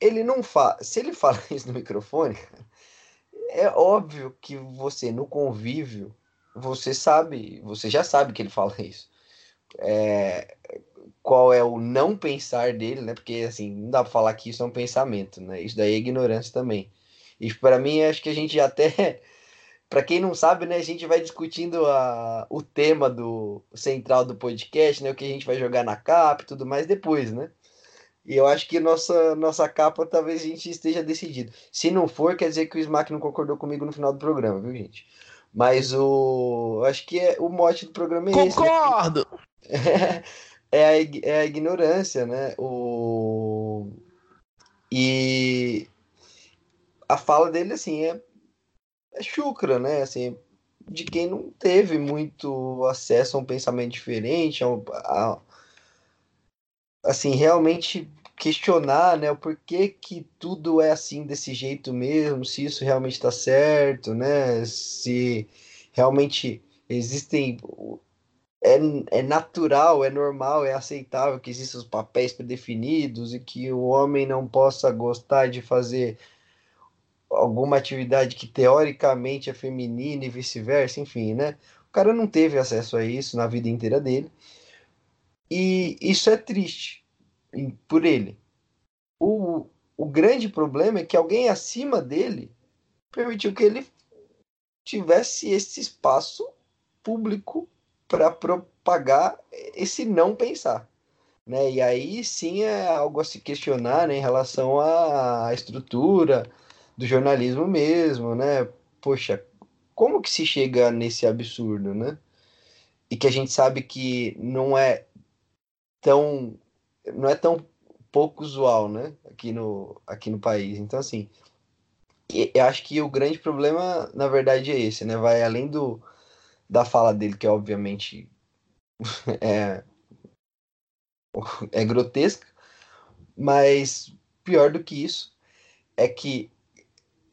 ele não fala. Se ele fala [laughs] isso no microfone, é óbvio que você no convívio, você sabe, você já sabe que ele fala [laughs] isso. É, qual é o não pensar dele, né? Porque assim, não dá pra falar que isso é um pensamento, né? Isso daí é ignorância também. E para mim, acho que a gente até [laughs] para quem não sabe, né, a gente vai discutindo a, o tema do central do podcast, né, o que a gente vai jogar na capa e tudo mais depois, né? E eu acho que nossa, nossa capa talvez a gente esteja decidido. Se não for, quer dizer que o Smack não concordou comigo no final do programa, viu, gente? Mas o. Acho que é, o mote do programa é Concordo! esse. Né? [laughs] É, a, é a ignorância, né? O... E a fala dele, assim, é, é chucra, né? Assim, de quem não teve muito acesso a um pensamento diferente, a, a assim, realmente questionar, né, o porquê que tudo é assim desse jeito mesmo, se isso realmente está certo, né, se realmente existem é, é natural, é normal, é aceitável que existam os papéis predefinidos e que o homem não possa gostar de fazer alguma atividade que teoricamente é feminina e vice-versa, enfim, né? O cara não teve acesso a isso na vida inteira dele. E isso é triste por ele. O, o grande problema é que alguém acima dele permitiu que ele tivesse esse espaço público para propagar esse não pensar. Né? E aí sim é algo a se questionar né, em relação à estrutura do jornalismo mesmo, né? Poxa, como que se chega nesse absurdo, né? E que a gente sabe que não é tão não é tão pouco usual, né? Aqui no, aqui no país. Então, assim, eu acho que o grande problema, na verdade, é esse, né? Vai além do, da fala dele, que obviamente [laughs] é, é grotesca, mas pior do que isso é que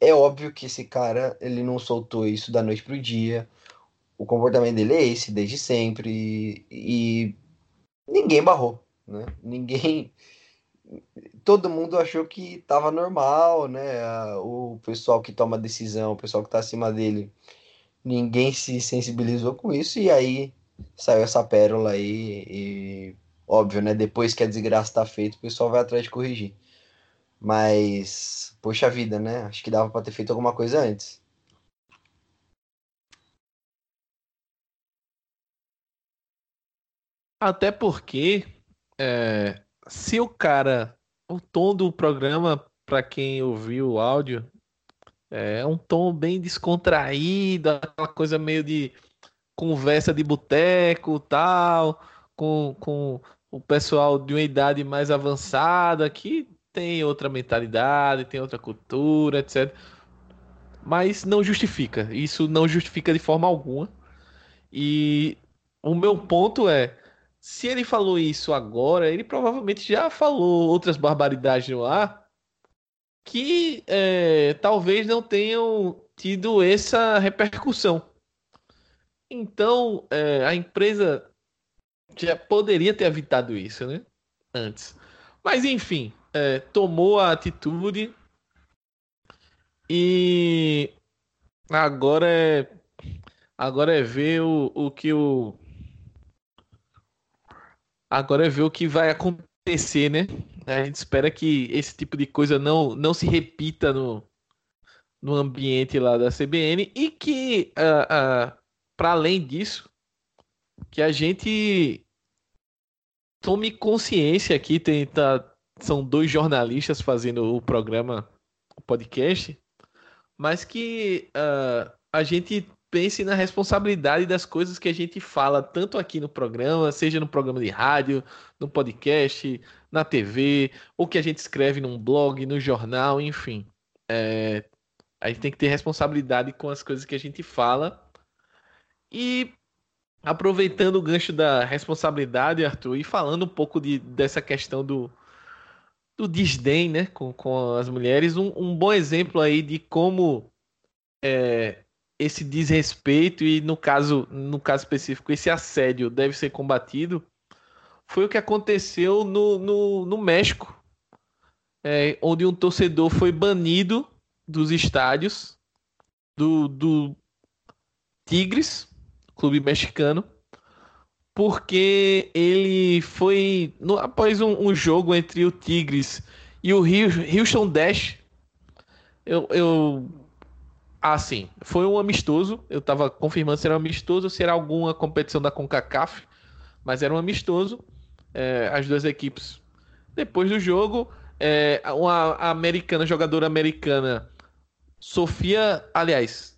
é óbvio que esse cara ele não soltou isso da noite pro dia. O comportamento dele é esse desde sempre e, e ninguém barrou né? Ninguém [laughs] todo mundo achou que estava normal, né? O pessoal que toma decisão, o pessoal que está acima dele, ninguém se sensibilizou com isso e aí saiu essa pérola aí e óbvio, né? Depois que a desgraça está feita, o pessoal vai atrás de corrigir. Mas poxa vida, né? Acho que dava para ter feito alguma coisa antes. Até porque é, se o cara. O tom do programa, para quem ouviu o áudio, é um tom bem descontraído, aquela coisa meio de conversa de boteco tal, com, com o pessoal de uma idade mais avançada, que tem outra mentalidade, tem outra cultura, etc. Mas não justifica. Isso não justifica de forma alguma. E o meu ponto é se ele falou isso agora, ele provavelmente já falou outras barbaridades no ar que é, talvez não tenham tido essa repercussão. Então, é, a empresa já poderia ter evitado isso, né? Antes. Mas, enfim, é, tomou a atitude e agora é, agora é ver o, o que o. Agora é ver o que vai acontecer, né? A gente espera que esse tipo de coisa não, não se repita no, no ambiente lá da CBN e que, uh, uh, para além disso, que a gente tome consciência aqui, tem, tá, são dois jornalistas fazendo o programa, o podcast, mas que uh, a gente pense na responsabilidade das coisas que a gente fala, tanto aqui no programa, seja no programa de rádio, no podcast, na TV, ou que a gente escreve num blog, no jornal, enfim. É, a gente tem que ter responsabilidade com as coisas que a gente fala. E aproveitando o gancho da responsabilidade, Arthur, e falando um pouco de, dessa questão do, do desdém né, com, com as mulheres, um, um bom exemplo aí de como é, esse desrespeito e no caso no caso específico esse assédio deve ser combatido foi o que aconteceu no, no, no México é, onde um torcedor foi banido dos estádios do, do Tigres clube mexicano porque ele foi no, após um, um, jogo entre o Tigres e o Houston Dash eu, eu assim, foi um amistoso. Eu tava confirmando se era um amistoso se era alguma competição da CONCACAF, mas era um amistoso. É, as duas equipes. Depois do jogo, é, uma americana, jogadora americana, Sofia, aliás,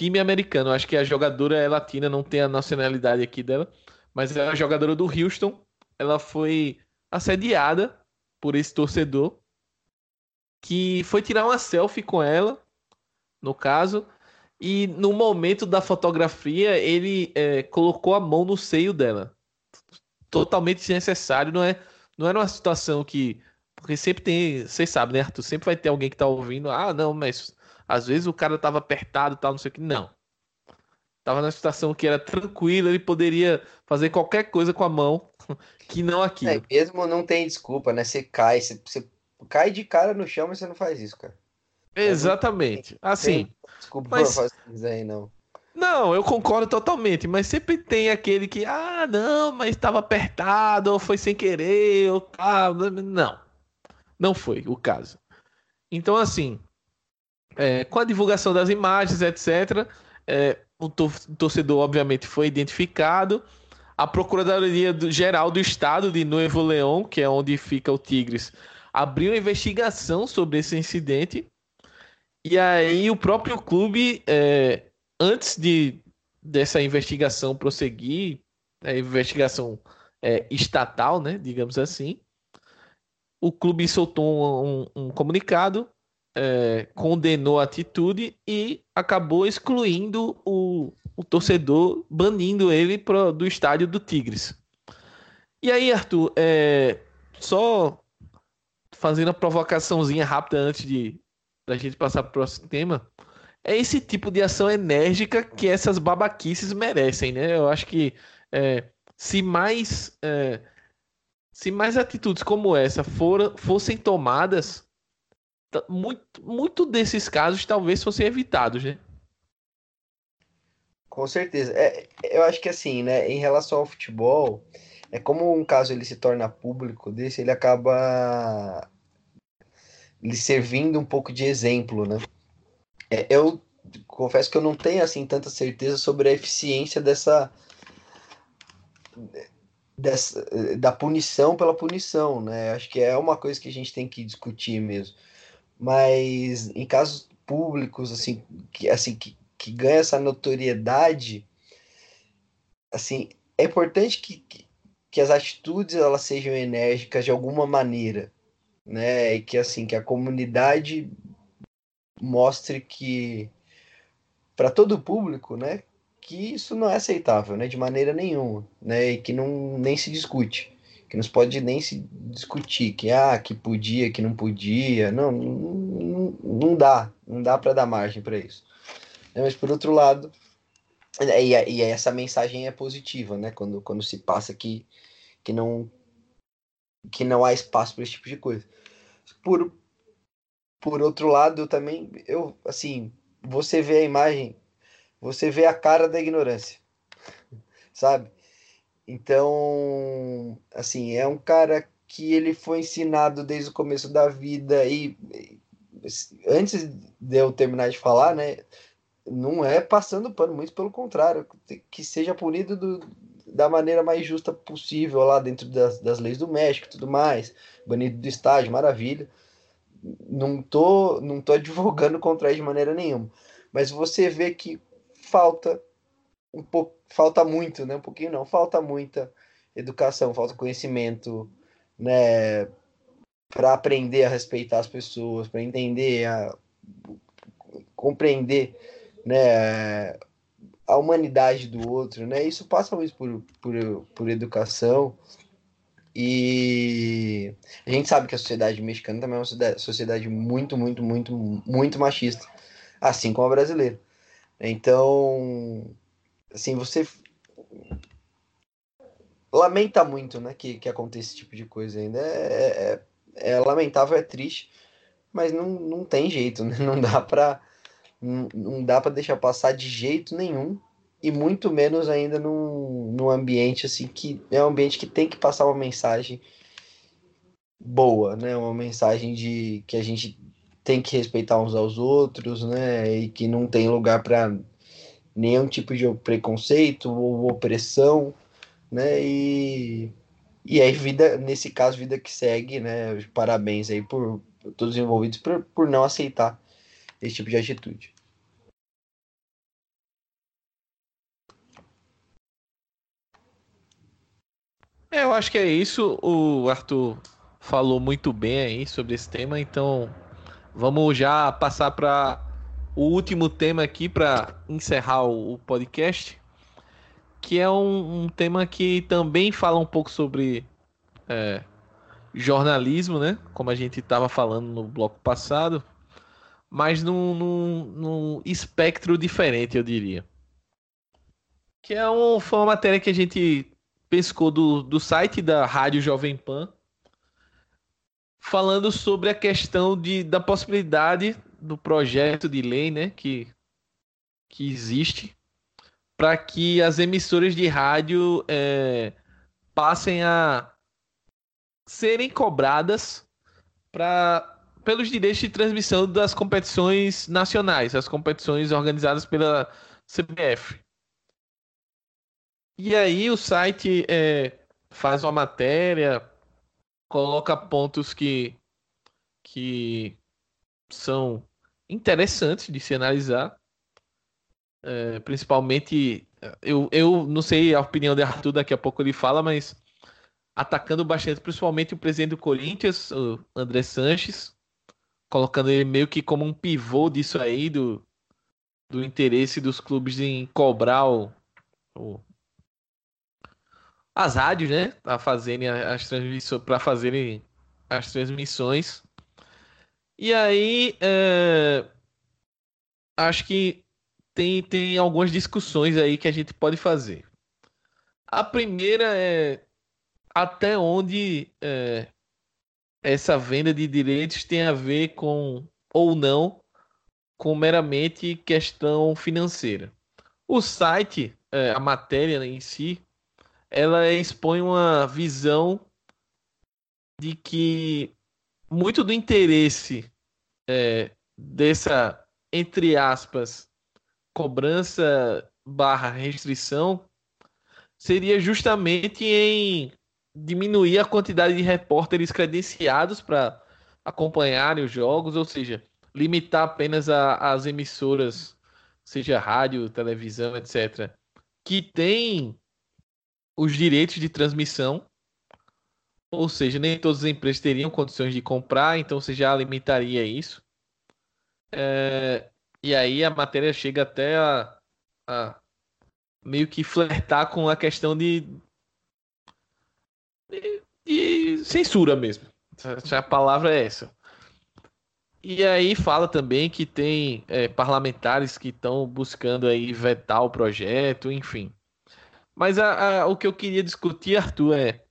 time americano, acho que a jogadora é latina, não tem a nacionalidade aqui dela, mas é a jogadora do Houston. Ela foi assediada por esse torcedor que foi tirar uma selfie com ela no caso. E no momento da fotografia, ele é, colocou a mão no seio dela. Totalmente desnecessário. Não, é, não era uma situação que. Porque sempre tem. Vocês sabem, né, Arthur? Sempre vai ter alguém que tá ouvindo. Ah, não, mas às vezes o cara tava apertado tal, não sei o que. Não. Tava na situação que era tranquila, ele poderia fazer qualquer coisa com a mão [laughs] que não aquilo. É, mesmo não tem desculpa, né? Você cai, você, você cai de cara no chão, mas você não faz isso, cara. Exatamente. Assim. Desculpa mas... por fazer aí, não. Não, eu concordo totalmente, mas sempre tem aquele que, ah, não, mas estava apertado, ou foi sem querer, ou tá. Não. Não foi o caso. Então, assim, é, com a divulgação das imagens, etc., é, o torcedor, obviamente, foi identificado. A Procuradoria Geral do Estado de Nuevo León, que é onde fica o Tigres, abriu investigação sobre esse incidente e aí o próprio clube, é, antes de dessa investigação prosseguir, a investigação é, estatal, né, digamos assim, o clube soltou um, um, um comunicado, é, condenou a atitude e acabou excluindo o, o torcedor, banindo ele pro, do estádio do Tigres. E aí, Arthur, é, só fazendo a provocaçãozinha rápida antes de, da gente passar pro próximo tema, é esse tipo de ação enérgica que essas babaquices merecem, né? Eu acho que é, se mais é, se mais atitudes como essa for, fossem tomadas, muito, muito desses casos talvez fossem evitados, né? Com certeza. É, eu acho que assim, né, em relação ao futebol, é como um caso ele se torna público desse, ele acaba lhe servindo um pouco de exemplo, né? É, eu confesso que eu não tenho assim tanta certeza sobre a eficiência dessa, dessa da punição pela punição, né? Acho que é uma coisa que a gente tem que discutir mesmo. Mas em casos públicos assim que assim que, que ganha essa notoriedade, assim é importante que, que, que as atitudes elas sejam enérgicas de alguma maneira né? E que assim, que a comunidade mostre que para todo o público, né, que isso não é aceitável, né, de maneira nenhuma, né, e que não nem se discute. Que não se pode nem se discutir que ah, que podia, que não podia, não, não, não dá, não dá para dar margem para isso. É, mas por outro lado, e, e essa mensagem é positiva, né? Quando, quando se passa que, que não que não há espaço para esse tipo de coisa. Por, por outro lado, eu também eu assim, você vê a imagem, você vê a cara da ignorância. Sabe? Então, assim, é um cara que ele foi ensinado desde o começo da vida e, antes de eu terminar de falar, né, não é passando pano, muito pelo contrário, que seja punido do, da maneira mais justa possível lá dentro das, das leis do México e tudo mais, banido do estádio, maravilha. Não tô, não tô advogando contra ele de maneira nenhuma, mas você vê que falta um pouco, falta muito, né? Um pouquinho não, falta muita educação, falta conhecimento, né? Para aprender a respeitar as pessoas, para entender, a compreender, né? A humanidade do outro, né? Isso passa muito por, por, por educação. E a gente sabe que a sociedade mexicana também é uma sociedade muito, muito, muito, muito machista, assim como a brasileira. Então, assim, você lamenta muito, né, que, que aconteça esse tipo de coisa ainda. É, é, é lamentável, é triste, mas não, não tem jeito, [laughs] né? Não dá pra, não, não dá para deixar passar de jeito nenhum e muito menos ainda num, num ambiente assim que é um ambiente que tem que passar uma mensagem boa, né? Uma mensagem de que a gente tem que respeitar uns aos outros, né? E que não tem lugar para nenhum tipo de preconceito ou opressão, né? E, e aí, vida, nesse caso, vida que segue, né? Parabéns aí por, por todos os envolvidos por, por não aceitar esse tipo de atitude. É, eu acho que é isso. O Arthur falou muito bem aí sobre esse tema, então vamos já passar para o último tema aqui para encerrar o, podcast, que é um, um, tema que também fala um pouco sobre é, jornalismo, né? Como a gente estava falando no bloco passado, mas num, num, num, espectro diferente, eu diria. Que é um, foi uma matéria que a gente pescou do, do site da Rádio Jovem Pan, falando sobre a questão de, da possibilidade do projeto de lei, né, que, que existe, para que as emissoras de rádio é, passem a serem cobradas para pelos direitos de transmissão das competições nacionais, as competições organizadas pela CBF. E aí o site é, faz uma matéria, coloca pontos que, que são interessantes de se analisar. É, principalmente, eu, eu não sei a opinião de Arthur, daqui a pouco ele fala, mas atacando bastante, principalmente o presidente do Corinthians, o André Sanches, colocando ele meio que como um pivô disso aí, do, do interesse dos clubes em cobrar o, o as rádios, né, para fazerem as transmissões, para fazerem as transmissões e aí, é, acho que tem, tem algumas discussões aí que a gente pode fazer. A primeira é até onde é, essa venda de direitos tem a ver com, ou não, com meramente questão financeira. O site, é, a matéria em si, ela expõe uma visão de que muito do interesse é, dessa, entre aspas, cobrança barra restrição seria justamente em diminuir a quantidade de repórteres credenciados para acompanharem os jogos, ou seja, limitar apenas as emissoras, seja rádio, televisão, etc., que têm os direitos de transmissão ou seja, nem todas as empresas teriam condições de comprar, então você já limitaria isso. É, e aí a matéria chega até a, a, meio que flertar com a questão de, de, de censura mesmo. A palavra é essa. E aí fala também que tem é, parlamentares que estão buscando aí vetar o projeto, enfim. Mas a, a, o que eu queria discutir, Arthur, é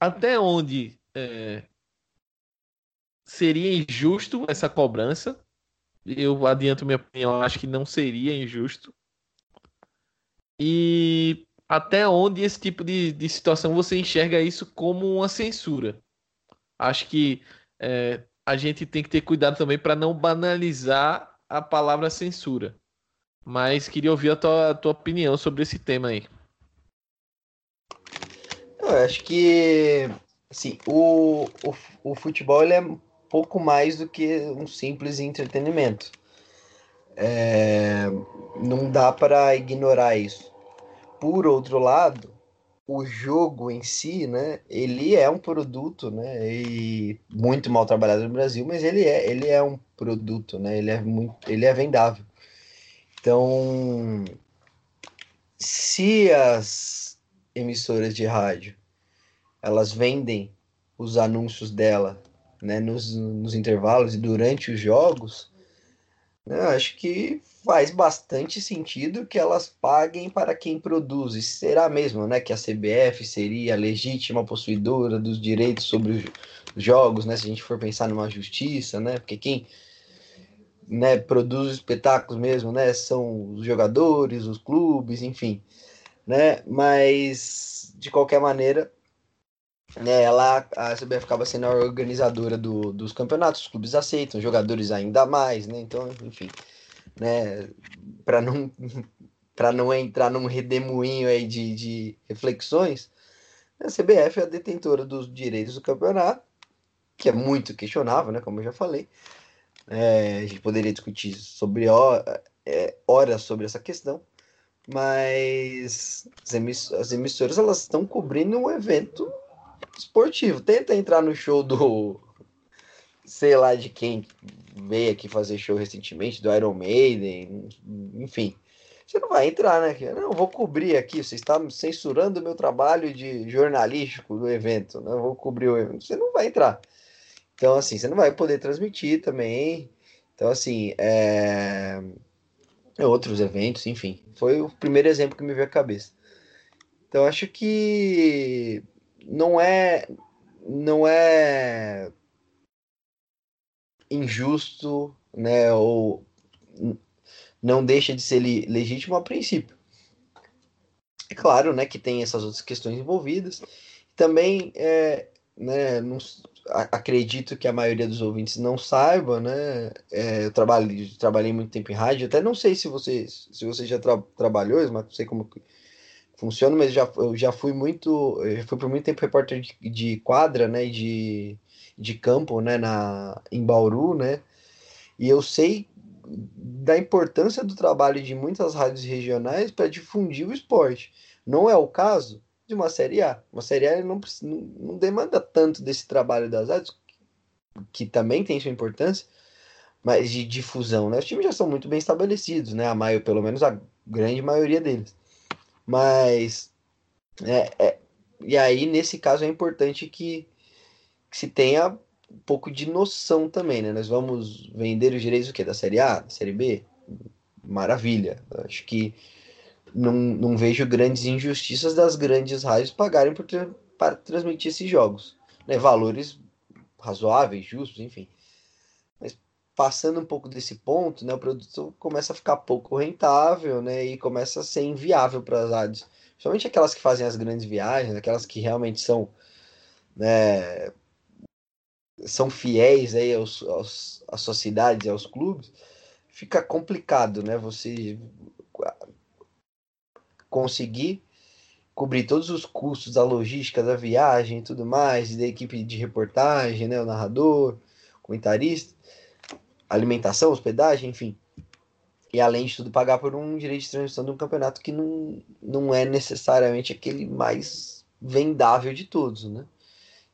até onde é, seria injusto essa cobrança. Eu adianto minha opinião, acho que não seria injusto. E até onde esse tipo de, de situação você enxerga isso como uma censura? Acho que é, a gente tem que ter cuidado também para não banalizar a palavra censura. Mas queria ouvir a tua, a tua opinião sobre esse tema aí. Eu acho que assim, o, o, o futebol ele é pouco mais do que um simples entretenimento. É, não dá para ignorar isso. Por outro lado, o jogo em si, né, ele é um produto, né, e muito mal trabalhado no Brasil, mas ele é, ele é um produto, né, ele é muito, ele é vendável. Então, se as emissoras de rádio elas vendem os anúncios dela né, nos, nos intervalos e durante os jogos, né, acho que faz bastante sentido que elas paguem para quem produz. E será mesmo né, que a CBF seria a legítima possuidora dos direitos sobre os jogos, né, se a gente for pensar numa justiça, né, porque quem né, produz os espetáculos mesmo né, são os jogadores, os clubes, enfim. Né, mas, de qualquer maneira, né, ela, a CBF acaba sendo a organizadora do, dos campeonatos, os clubes aceitam, jogadores ainda mais, né? Então, enfim, né, para não [laughs] para não entrar num redemoinho aí de, de reflexões, a CBF é a detentora dos direitos do campeonato, que é muito questionável, né, como eu já falei. É, a gente poderia discutir sobre é, horas sobre essa questão, mas as emissoras elas estão cobrindo um evento esportivo. Tenta entrar no show do. Sei lá de quem veio aqui fazer show recentemente, do Iron Maiden, enfim. Você não vai entrar, né? Não, vou cobrir aqui. Você está censurando o meu trabalho de jornalístico do evento. Né? Eu vou cobrir o evento. Você não vai entrar. Então, assim, você não vai poder transmitir também. Então, assim, é... outros eventos, enfim. Foi o primeiro exemplo que me veio à cabeça. Então, acho que não é não é injusto, né, ou não deixa de ser legítimo a princípio. É claro, né, que tem essas outras questões envolvidas. Também, é, né, não, acredito que a maioria dos ouvintes não saiba, né, é, eu trabalhei, trabalhei muito tempo em rádio, até não sei se você, se você já tra trabalhou, mas não sei como funciona, mas já, eu já fui muito, eu fui por muito tempo repórter de, de quadra, né, de, de campo, né, na, em Bauru, né, e eu sei da importância do trabalho de muitas rádios regionais para difundir o esporte. Não é o caso de uma Série A. Uma Série A não, não demanda tanto desse trabalho das rádios, que também tem sua importância, mas de difusão, né? Os times já são muito bem estabelecidos, né? A maio, pelo menos a grande maioria deles. Mas é, é, e aí nesse caso é importante que, que, se tenha um pouco de noção também, né? Nós vamos vender os direitos o quê? Da série A, da série B? Maravilha. Acho que não, não vejo grandes injustiças das grandes rádios pagarem para transmitir esses jogos. Né? Valores razoáveis, justos, enfim. Passando um pouco desse ponto, né, o produto começa a ficar pouco rentável, né, e começa a ser inviável para as rádios. Principalmente aquelas que fazem as grandes viagens, aquelas que realmente são, né, são fiéis aí aos, aos, às suas cidades, aos clubes, fica complicado, né, você conseguir cobrir todos os custos da logística da viagem e tudo mais, da equipe de reportagem, né, o narrador, comentarista, alimentação, hospedagem, enfim. E além de tudo, pagar por um direito de transmissão de um campeonato que não, não é necessariamente aquele mais vendável de todos, né?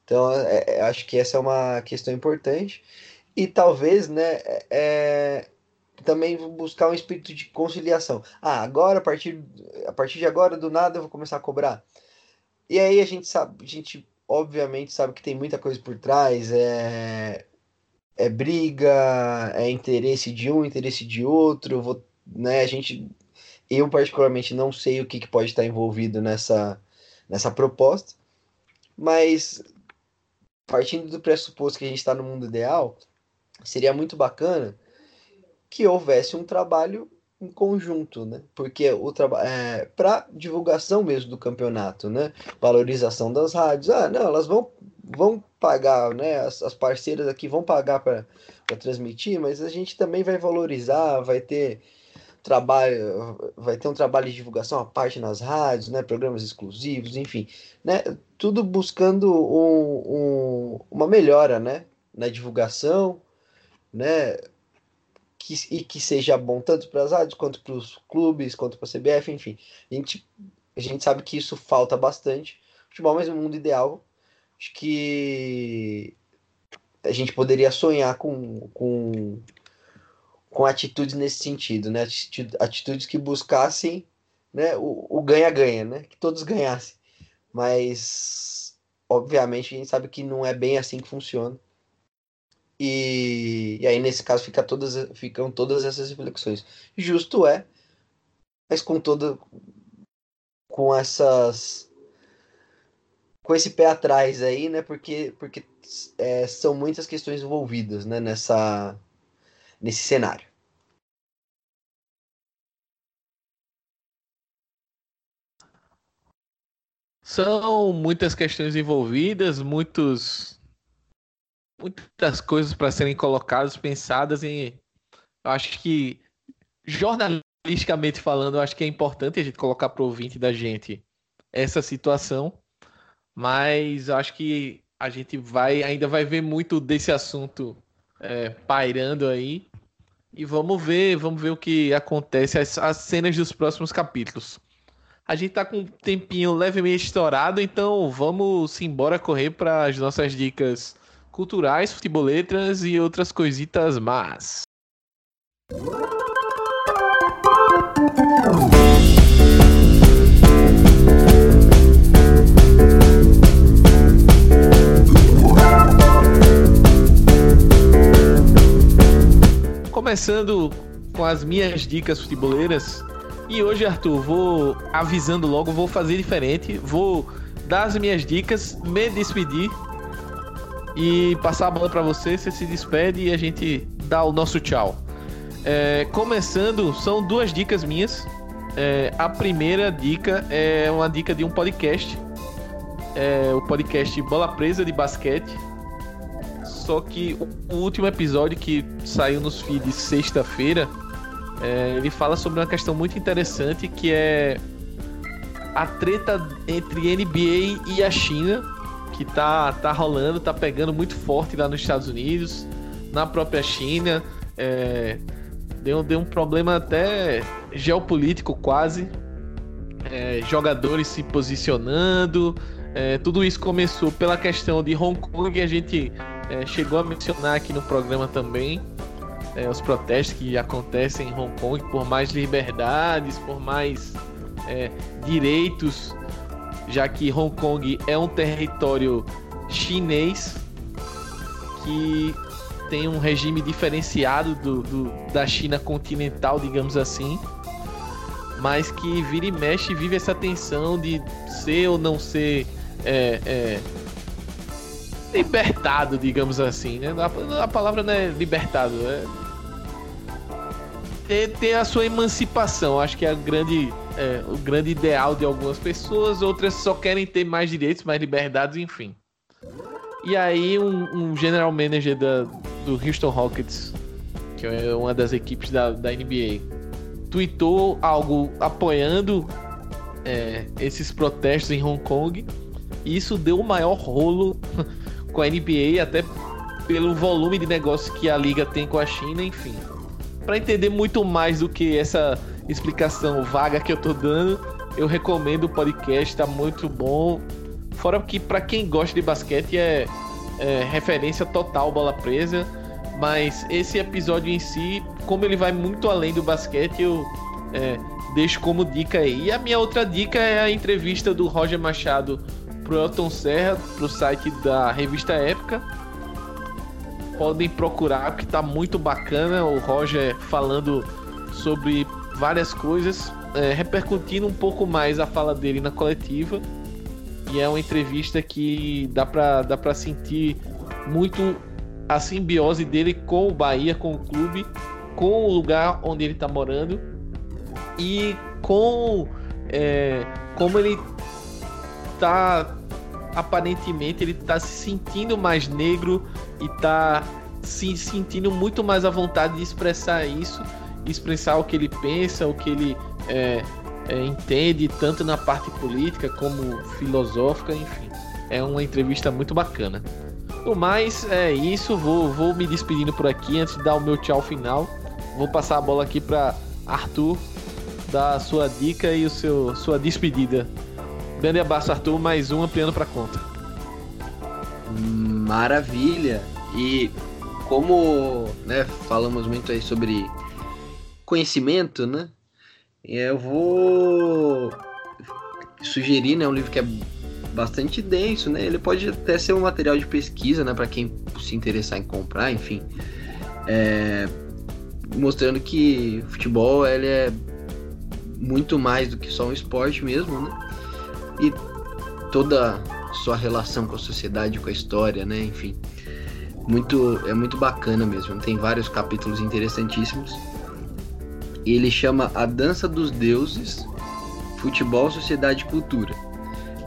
Então, é, é, acho que essa é uma questão importante. E talvez, né, é, é também buscar um espírito de conciliação. Ah, agora, a partir, a partir de agora, do nada, eu vou começar a cobrar. E aí a gente sabe, a gente obviamente sabe que tem muita coisa por trás, é, é briga, é interesse de um, interesse de outro, vou, né, a gente, eu particularmente não sei o que, que pode estar envolvido nessa, nessa proposta, mas partindo do pressuposto que a gente está no mundo ideal, seria muito bacana que houvesse um trabalho em conjunto, né? Porque o trabalho é, para divulgação mesmo do campeonato, né? Valorização das rádios. Ah, não, elas vão vão pagar, né? As, as parceiras aqui vão pagar para transmitir, mas a gente também vai valorizar, vai ter trabalho, vai ter um trabalho de divulgação à parte nas rádios, né? Programas exclusivos, enfim, né? Tudo buscando um, um, uma melhora, né? Na divulgação, né? Que, e que seja bom tanto para as rádios quanto para os clubes, quanto para a CBF, enfim. A gente, a gente sabe que isso falta bastante. Futebol, mas no mundo ideal, acho que a gente poderia sonhar com, com, com atitudes nesse sentido, né? Atitudes que buscassem né, o ganha-ganha, né? Que todos ganhassem. Mas, obviamente, a gente sabe que não é bem assim que funciona. E, e aí, nesse caso, fica todas, ficam todas essas reflexões. Justo é, mas com toda. com essas. com esse pé atrás aí, né? Porque, porque é, são muitas questões envolvidas né? nessa, nesse cenário. São muitas questões envolvidas, muitos muitas coisas para serem colocadas, pensadas e eu acho que jornalisticamente falando, eu acho que é importante a gente colocar para o ouvinte da gente essa situação, mas eu acho que a gente vai ainda vai ver muito desse assunto é, pairando aí e vamos ver, vamos ver o que acontece as, as cenas dos próximos capítulos. A gente tá com um tempinho levemente estourado, então vamos embora correr para as nossas dicas culturais, futeboletras e outras coisitas más. Começando com as minhas dicas futeboleiras. E hoje, Arthur, vou avisando logo, vou fazer diferente. Vou dar as minhas dicas, me despedir e passar a bola para você, você se despede e a gente dá o nosso tchau. É, começando, são duas dicas minhas. É, a primeira dica é uma dica de um podcast. É o podcast Bola Presa de Basquete. Só que o, último episódio que saiu nos feeds sexta-feira, é, ele fala sobre uma questão muito interessante que é a treta entre NBA e a China que tá, tá rolando, tá pegando muito forte lá nos Estados Unidos, na própria China. É, deu, deu um problema até geopolítico quase. É, jogadores se posicionando. É, tudo isso começou pela questão de Hong Kong, a gente é, chegou a mencionar aqui no programa também. É, os protestos que acontecem em Hong Kong por mais liberdades, por mais é, direitos já que Hong Kong é um território chinês que tem um regime diferenciado do, do, da China continental, digamos assim, mas que vira e mexe vive essa tensão de ser ou não ser é, é, libertado, digamos assim, né? A, a, palavra não é libertado, é ter, ter a sua emancipação. Acho que é grande é, o grande ideal de algumas pessoas, outras só querem ter mais direitos, mais liberdades, enfim. E aí um, um general manager da, do Houston Rockets, que é uma das equipes da, da NBA, tweetou algo apoiando é, esses protestos em Hong Kong. E isso deu o maior rolo [laughs] com a NBA, até pelo volume de negócio que a liga tem com a China, enfim. Para entender muito mais do que essa explicação vaga que eu tô dando, eu recomendo o podcast, tá muito bom. Fora que para quem gosta de basquete é, é, referência total bola presa, mas esse episódio em si, como ele vai muito além do basquete, eu é, deixo como dica aí. E a minha outra dica é a entrevista do Roger Machado pro Elton Serra, pro site da revista Época. Podem procurar, porque tá muito bacana. O Roger falando sobre várias coisas, é, repercutindo um pouco mais a fala dele na coletiva. E é uma entrevista que dá pra, dá pra sentir muito a simbiose dele com o Bahia, com o clube, com o lugar onde ele tá morando e com é, como ele tá aparentemente ele tá se sentindo mais negro e tá se sentindo muito mais à vontade de expressar isso, expressar o que ele pensa, o que ele é, é, entende, tanto na parte política como filosófica, enfim. É uma entrevista muito bacana. No mais, é isso. Vou, vou me despedindo por aqui antes de dar o meu tchau final. Vou passar a bola aqui para Arthur dar a sua dica e o seu sua despedida. Grande abraço, Arthur. Mais um ampliando para conta. Maravilha. E como né, falamos muito aí sobre conhecimento, né? Eu vou sugerir, né, um livro que é bastante denso, né? Ele pode até ser um material de pesquisa, né, para quem se interessar em comprar, enfim, é, mostrando que futebol ele é muito mais do que só um esporte mesmo, né? E toda sua relação com a sociedade, com a história, né? Enfim, muito é muito bacana mesmo. Tem vários capítulos interessantíssimos. E ele chama A Dança dos Deuses, Futebol, Sociedade e Cultura.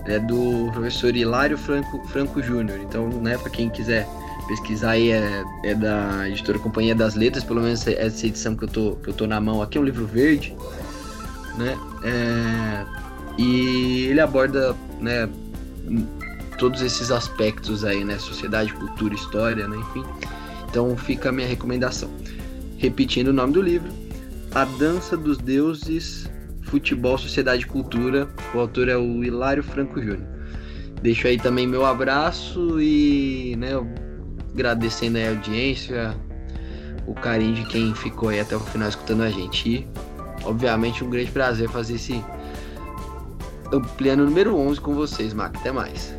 É do professor Hilário Franco, Franco Júnior. Então, né, para quem quiser pesquisar aí, é, é, da editora Companhia das Letras, pelo menos essa edição que eu tô, que eu tô na mão aqui, é um livro verde né? É, e ele aborda, né, todos esses aspectos aí, né, sociedade, cultura, história, né, enfim. Então fica a minha recomendação. Repetindo o nome do livro, A Dança dos Deuses, Futebol, Sociedade e Cultura. O autor é o Hilário Franco Júnior. Deixo aí também meu abraço e, né, agradecendo a audiência, o carinho de quem ficou aí até o final escutando a gente. E obviamente um grande prazer fazer esse ampliando número 11 com vocês, Mac. Até mais.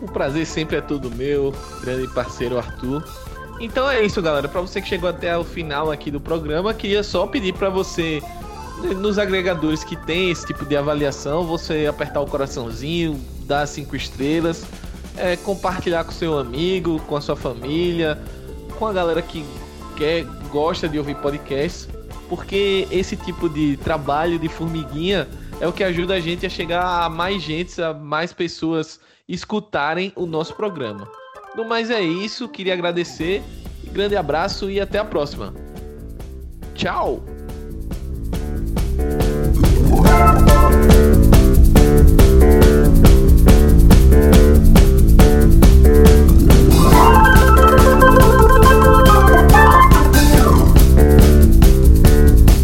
O prazer sempre é todo meu, grande parceiro Arthur. Então é isso, galera. Para você que chegou até o final aqui do programa, queria só pedir para você nos agregadores que tem esse tipo de avaliação, você apertar o coraçãozinho, dar cinco estrelas, é, compartilhar com seu amigo, com a sua família, com a galera que quer, gosta de ouvir podcasts, porque esse tipo de trabalho de formiguinha é o que ajuda a gente a chegar a mais gente, a mais pessoas escutarem o nosso programa. No mais é isso, queria agradecer, grande abraço e até a próxima. Tchau!